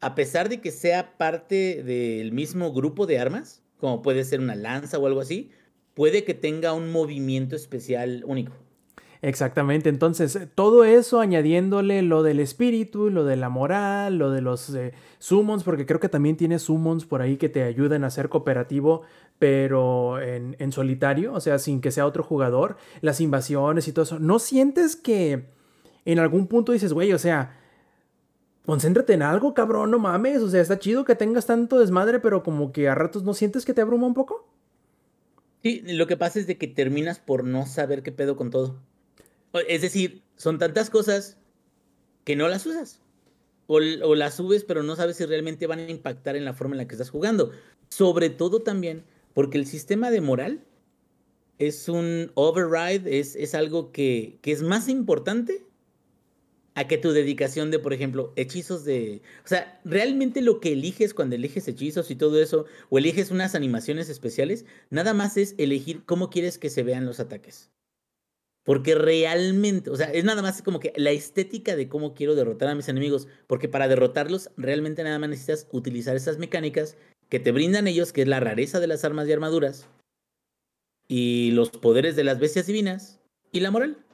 a pesar de que sea parte del mismo grupo de armas, como puede ser una lanza o algo así, puede que tenga un movimiento especial único. Exactamente, entonces todo eso añadiéndole lo del espíritu, lo de la moral, lo de los eh, summons, porque creo que también tiene summons por ahí que te ayuden a ser cooperativo, pero en, en solitario, o sea, sin que sea otro jugador, las invasiones y todo eso. ¿No sientes que en algún punto dices, güey, o sea, concéntrate en algo, cabrón, no mames. O sea, está chido que tengas tanto desmadre, pero como que a ratos no sientes que te abruma un poco. Sí, lo que pasa es de que terminas por no saber qué pedo con todo. Es decir, son tantas cosas que no las usas. O, las subes, pero no sabes si realmente van a impactar en la forma en la que estás jugando. Sobre todo también porque el sistema de moral es un override, es, algo que es más importante a que tu dedicación de, por ejemplo, hechizos de... O sea, realmente lo que eliges cuando eliges hechizos y todo eso, o eliges unas animaciones especiales, nada más es elegir cómo quieres que se vean los ataques. Porque realmente, o sea, es nada más como que la estética de cómo quiero derrotar a mis enemigos. Porque para derrotarlos, realmente nada más necesitas utilizar esas mecánicas que te brindan ellos, que es la rareza de las armas y armaduras, y los poderes de las bestias divinas, y la moral.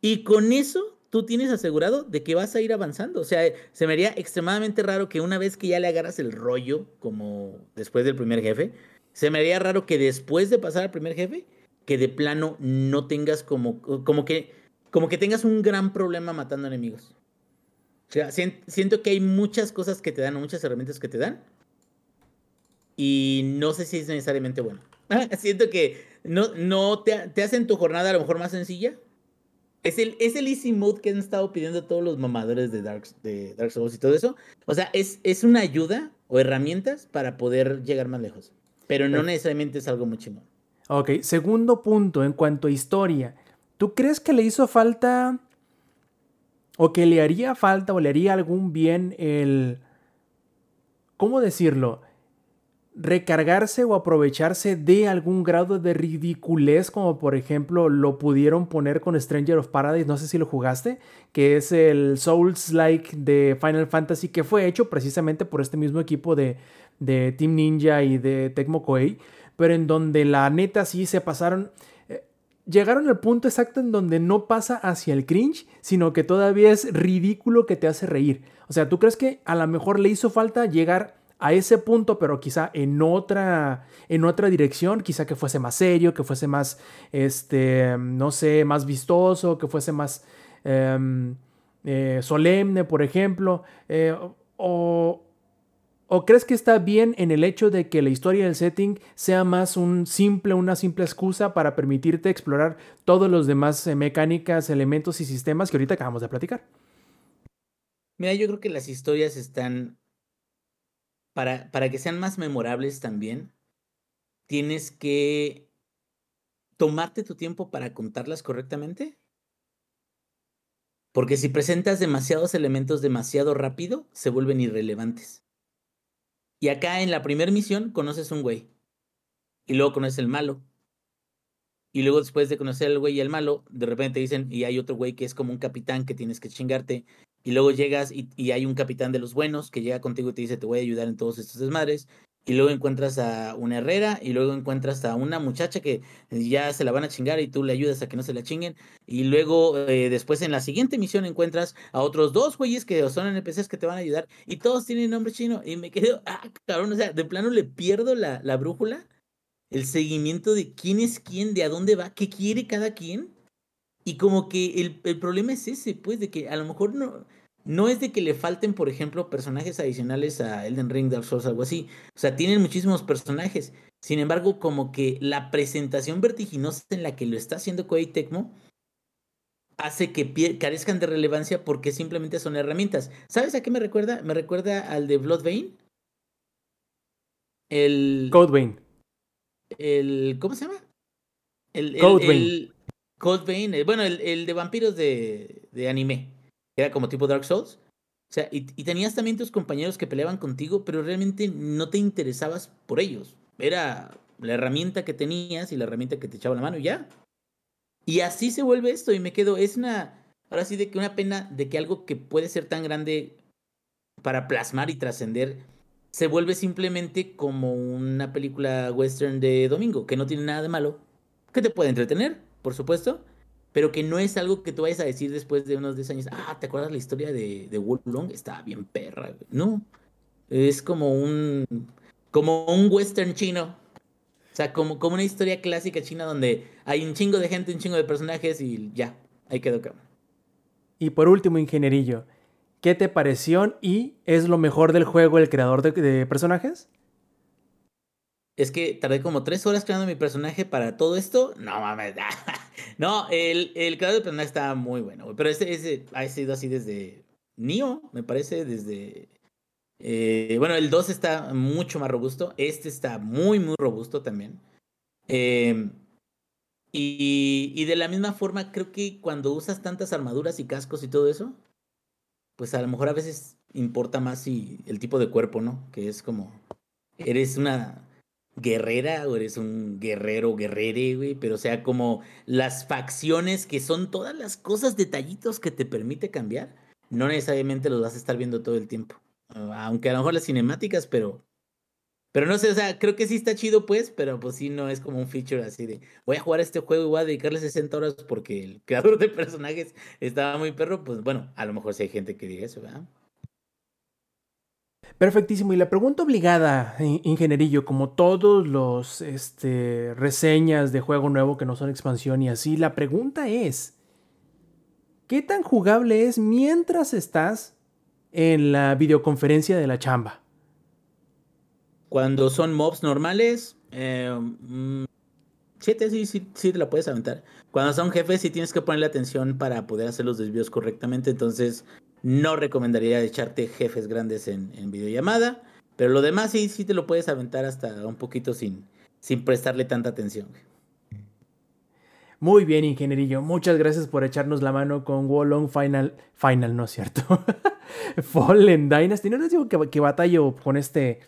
Y con eso tú tienes asegurado de que vas a ir avanzando. O sea, se me haría extremadamente raro que una vez que ya le agarras el rollo, como después del primer jefe, se me haría raro que después de pasar al primer jefe, que de plano no tengas como, como que, como que tengas un gran problema matando enemigos. O sea, siento que hay muchas cosas que te dan, muchas herramientas que te dan. Y no sé si es necesariamente bueno. siento que no, no te, te hacen tu jornada a lo mejor más sencilla, es el, es el easy mode que han estado pidiendo todos los mamadores de Dark, de Dark Souls y todo eso. O sea, es, es una ayuda o herramientas para poder llegar más lejos. Pero no necesariamente es algo muy chingón. Ok, segundo punto en cuanto a historia. ¿Tú crees que le hizo falta o que le haría falta o le haría algún bien el... ¿Cómo decirlo? Recargarse o aprovecharse de algún grado de ridiculez, como por ejemplo lo pudieron poner con Stranger of Paradise, no sé si lo jugaste, que es el Souls-like de Final Fantasy, que fue hecho precisamente por este mismo equipo de, de Team Ninja y de Tecmo Koei, pero en donde la neta sí se pasaron eh, llegaron al punto exacto en donde no pasa hacia el cringe, sino que todavía es ridículo que te hace reír. O sea, ¿tú crees que a lo mejor le hizo falta llegar a ese punto, pero quizá en otra, en otra dirección, quizá que fuese más serio, que fuese más, este, no sé, más vistoso, que fuese más em, eh, solemne, por ejemplo, eh, o, ¿O crees que está bien en el hecho de que la historia del setting sea más un simple, una simple excusa para permitirte explorar todos los demás eh, mecánicas, elementos y sistemas que ahorita acabamos de platicar? Mira, yo creo que las historias están para, para que sean más memorables también, tienes que tomarte tu tiempo para contarlas correctamente. Porque si presentas demasiados elementos demasiado rápido, se vuelven irrelevantes. Y acá en la primera misión conoces un güey. Y luego conoces el malo. Y luego después de conocer al güey y el malo, de repente dicen, y hay otro güey que es como un capitán que tienes que chingarte y luego llegas y, hay un capitán de los buenos que llega contigo y te dice, te voy a ayudar en todos estos desmadres. Y luego encuentras a una herrera y luego encuentras a una muchacha que ya se la van a chingar y tú le ayudas a que no se la chinguen. Y luego eh, después en la siguiente misión encuentras a otros dos güeyes que son NPCs que te van a ayudar y todos tienen nombre chino. Y me quedo, ah, cabrón, o sea, de plano le pierdo la, la brújula, el seguimiento de quién es quién, de a dónde va, qué quiere cada quien. Y como que el, el, problema es ese, pues, de que a lo mejor no, no es de que le falten, por ejemplo, personajes adicionales a Elden Ring, Dark Souls, algo así. O sea, tienen muchísimos personajes. Sin embargo, como que la presentación vertiginosa en la que lo está haciendo Koei Tecmo hace que carezcan de relevancia porque simplemente son herramientas. ¿Sabes a qué me recuerda? Me recuerda al de Blood Vein. El. Code Vein. El. ¿Cómo se llama? El. Code Vein. Vein. Eh, bueno, el, el de vampiros de, de anime. Era como tipo Dark Souls. O sea, y, tenías también tus compañeros que peleaban contigo, pero realmente no te interesabas por ellos. Era la herramienta que tenías y la herramienta que te echaba la mano y ya. Y así se vuelve esto y me quedo, es una, ahora sí de que una pena de que algo que puede ser tan grande para plasmar y trascender se vuelve simplemente como una película western de domingo, que no tiene nada de malo, que te puede entretener, por supuesto, pero que no es algo que tú vayas a decir después de unos 10 años, ah, ¿te acuerdas la historia de, de Wolflong? Estaba bien perra, No, es como un, como un western chino. O sea, como, como una historia clásica china donde hay un chingo de gente, un chingo de personajes y ya, ahí quedó. Y por último, ingenierillo, ¿qué te pareció y es lo mejor del juego el creador de personajes? Es que tardé como tres horas creando mi personaje para todo esto. No mames. no, el, el creador de personaje está muy bueno, Pero ese, ese ha sido así desde Nio, me parece, desde. Eh, bueno, el 2 está mucho más robusto. Este está muy, muy robusto también. Em, y, y de la misma forma, creo que cuando usas tantas armaduras y cascos y todo eso, pues a lo mejor a veces importa más si el tipo de cuerpo, ¿no? Que es como. Eres una guerrera o eres un guerrero guerrere, güey, pero o sea, como las facciones que son todas las cosas, detallitos que te permite cambiar, no necesariamente los vas a estar viendo todo el tiempo. Aunque a lo mejor las cinemáticas, pero pero no sé, o sea, creo que sí está chido, pues, pero pues sí no es como un feature así de voy a jugar este juego y voy a dedicarle 60 horas porque el creador de personajes estaba muy perro, pues bueno, a lo mejor sí hay gente que diga eso, ¿verdad? Perfectísimo. Y la pregunta obligada, ingenierillo, como todos los este, reseñas de juego nuevo que no son expansión y así, la pregunta es, ¿qué tan jugable es mientras estás en la videoconferencia de la chamba? Cuando son mobs normales, eh, mm, siete sí, sí, sí te la puedes aventar. Cuando son jefes sí tienes que ponerle atención para poder hacer los desvíos correctamente, entonces no recomendaría echarte jefes grandes en, videollamada, pero lo demás sí, sí te lo puedes aventar hasta un poquito sin, sin prestarle tanta atención. Muy bien, ingenierillo. Muchas gracias por echarnos la mano con Wolong Final. Final, no es cierto. Fallen Dynasty. No les digo que, que batallo con este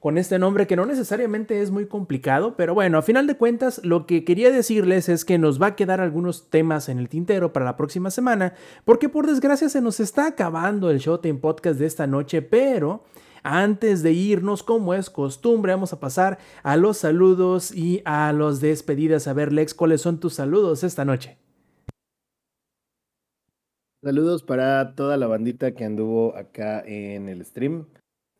con este nombre que no necesariamente es muy complicado, pero bueno, a final de cuentas lo que quería decirles es que nos va a quedar algunos temas en el tintero para la próxima semana, porque por desgracia se nos está acabando el Showtime Podcast de esta noche, pero antes de irnos, como es costumbre, vamos a pasar a los saludos y a los despedidas. A ver, Lex, ¿cuáles son tus saludos esta noche? Saludos para toda la bandita que anduvo acá en el stream.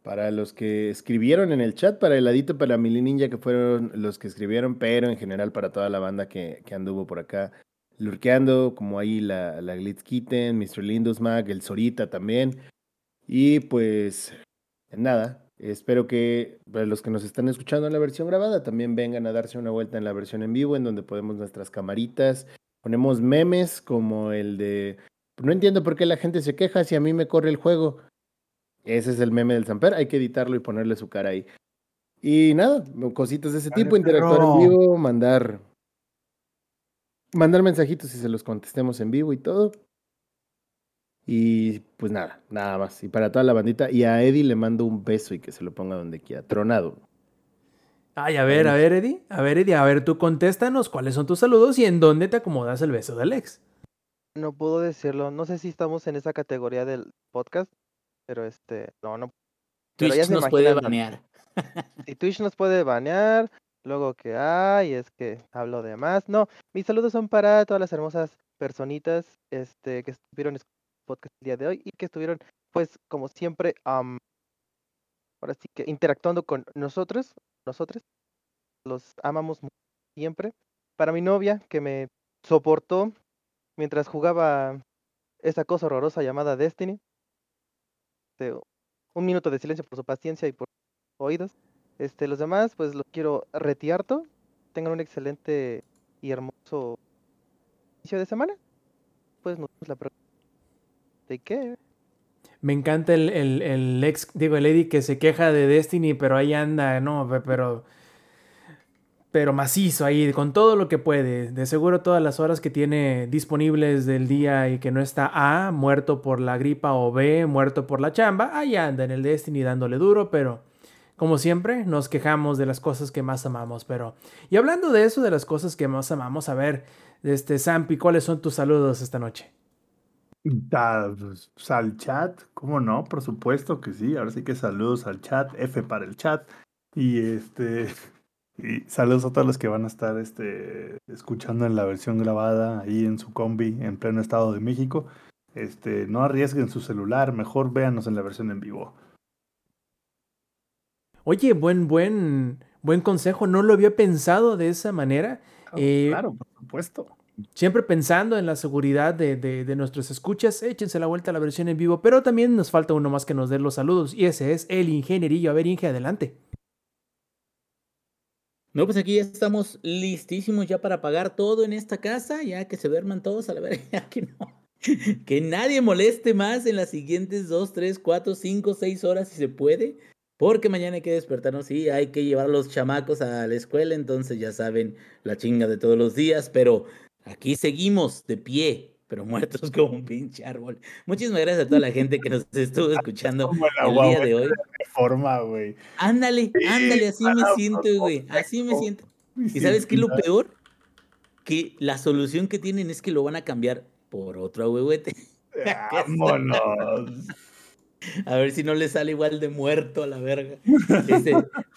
Para los que escribieron en el chat, para el ladito, para Mili Ninja, que fueron los que escribieron, pero en general para toda la banda que, anduvo por acá lurqueando, como ahí la, la Glitz Kitten, Mr. Lindus Mag, el Sorita también. Y pues nada, espero que para los que nos están escuchando en la versión grabada también vengan a darse una vuelta en la versión en vivo, en donde ponemos nuestras camaritas, ponemos memes como el de no entiendo por qué la gente se queja si a mí me corre el juego. Ese es el meme del Samper, hay que editarlo y ponerle su cara ahí. Y nada, cositas de ese tipo, interactuar en vivo, mandar mandar mensajitos y se los contestemos en vivo y todo. Y pues nada, nada más. Y para toda la bandita. Y a Eddie le mando un beso y que se lo ponga donde quiera. Tronado. Ay, a ver, a ver, Eddie. A ver, Eddie, a ver, tú contéstanos cuáles son tus saludos y en dónde te acomodas el beso de Alex. No puedo decirlo. No sé si estamos en esa categoría del podcast. Pero este, no, no. Twitch nos puede banear. Si Twitch nos puede banear, luego que hay, es que hablo de más. No, mis saludos son para todas las hermosas personitas este, que estuvieron en el podcast el día de hoy y que estuvieron, pues, como siempre, ahora sí que interactuando con nosotros, nosotros. Los amamos siempre. Para mi novia, que me soportó mientras jugaba esa cosa horrorosa llamada Destiny. Este, un minuto de silencio por su paciencia y por oídos. Este, los demás, pues los quiero retiarto. Tengan un excelente y hermoso inicio de semana. Pues nos vemos la próxima. ¿De qué? Me encanta el, el, el ex, digo, el Eddie que se queja de Destiny, pero ahí anda, no, pero pero macizo ahí, con todo lo que puede. De seguro todas las horas que tiene disponibles del día y que no está A, muerto por la gripa o B, muerto por la chamba, ahí anda en el Destiny dándole duro, pero como siempre nos quejamos de las cosas que más amamos, pero... Y hablando de eso, de las cosas que más amamos, a ver, este Sampi, ¿cuáles son tus saludos esta noche? Pues, al chat, ¿cómo no? Por supuesto que sí. Ahora sí que saludos al chat, F para el chat. Y este, y saludos a todos los que van a estar este, escuchando en la versión grabada ahí en su combi en pleno estado de México. Este, no arriesguen su celular, mejor véanos en la versión en vivo. Oye, buen, buen, buen consejo. No lo había pensado de esa manera. Ah, eh, claro, por supuesto. Siempre pensando en la seguridad de, de, de, nuestros escuchas, échense la vuelta a la versión en vivo, pero también nos falta uno más que nos dé los saludos y ese es el ingenierillo. A ver, Inge, adelante. No, pues aquí ya estamos listísimos ya para pagar todo en esta casa, ya que se verman todos a la verga, que no. Que nadie moleste más en las siguientes dos, tres, cuatro, cinco, seis horas si se puede. Porque mañana hay que despertarnos, sí, hay que llevar a los chamacos a la escuela, entonces ya saben la chinga de todos los días, pero aquí seguimos de pie, pero muertos como un pinche árbol. Muchísimas gracias a toda la gente que nos estuvo escuchando el día de hoy. Forma, güey. Ándale, ándale, así me siento, güey. Así me siento. ¿Y sabes qué es lo peor? Que la solución que tienen es que lo van a cambiar por otro ahuehuete. Vámonos. A ver si no le sale igual de muerto a la verga. Este,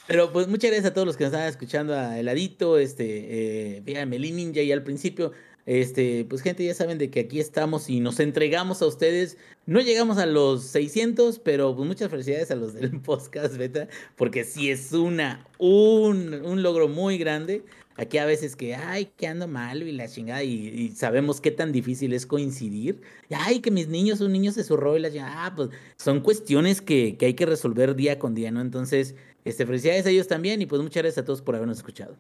pero pues muchas gracias a todos los que nos estaban escuchando a Heladito, este, eh, Melín Ninja y al principio Este, pues gente, ya saben de que aquí estamos y nos entregamos a ustedes. No llegamos a los 600, pero pues muchas felicidades a los del podcast beta, porque sí es una, un, un logro muy grande. Aquí a veces que, ay, que ando mal y la chingada, y, sabemos qué tan difícil es coincidir. Ay, que mis niños, un niño se zurró y la chingada. Ah, pues son cuestiones que, que hay que resolver día con día, ¿no? Entonces, este, felicidades a ellos también y pues muchas gracias a todos por habernos escuchado.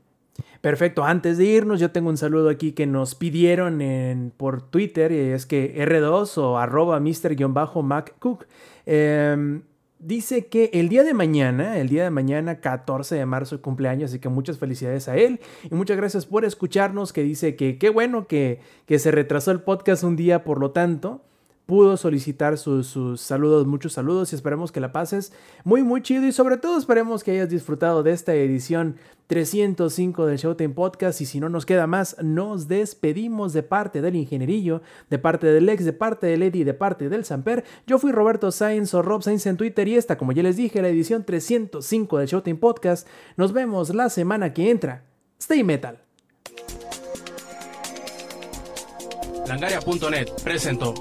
Perfecto, antes de irnos yo tengo un saludo aquí que nos pidieron en, por Twitter y es que R2 o arroba Mr-MacCook eh, dice que el día de mañana, el día de mañana 14 de marzo cumpleaños, así que muchas felicidades a él y muchas gracias por escucharnos, que dice que qué bueno que, que se retrasó el podcast un día por lo tanto pudo solicitar sus, saludos, muchos saludos y esperemos que la pases muy muy chido y sobre todo esperemos que hayas disfrutado de esta edición 305 del Showtime Podcast y si no nos queda más, nos despedimos de parte del ingenierillo, de parte del ex, de parte del Eddie, de parte del Samper. Yo fui Roberto Sainz o Rob Sainz en Twitter y esta, como ya les dije, la edición 305 del Showtime Podcast. Nos vemos la semana que entra. Stay Metal. Langaria.net presentó.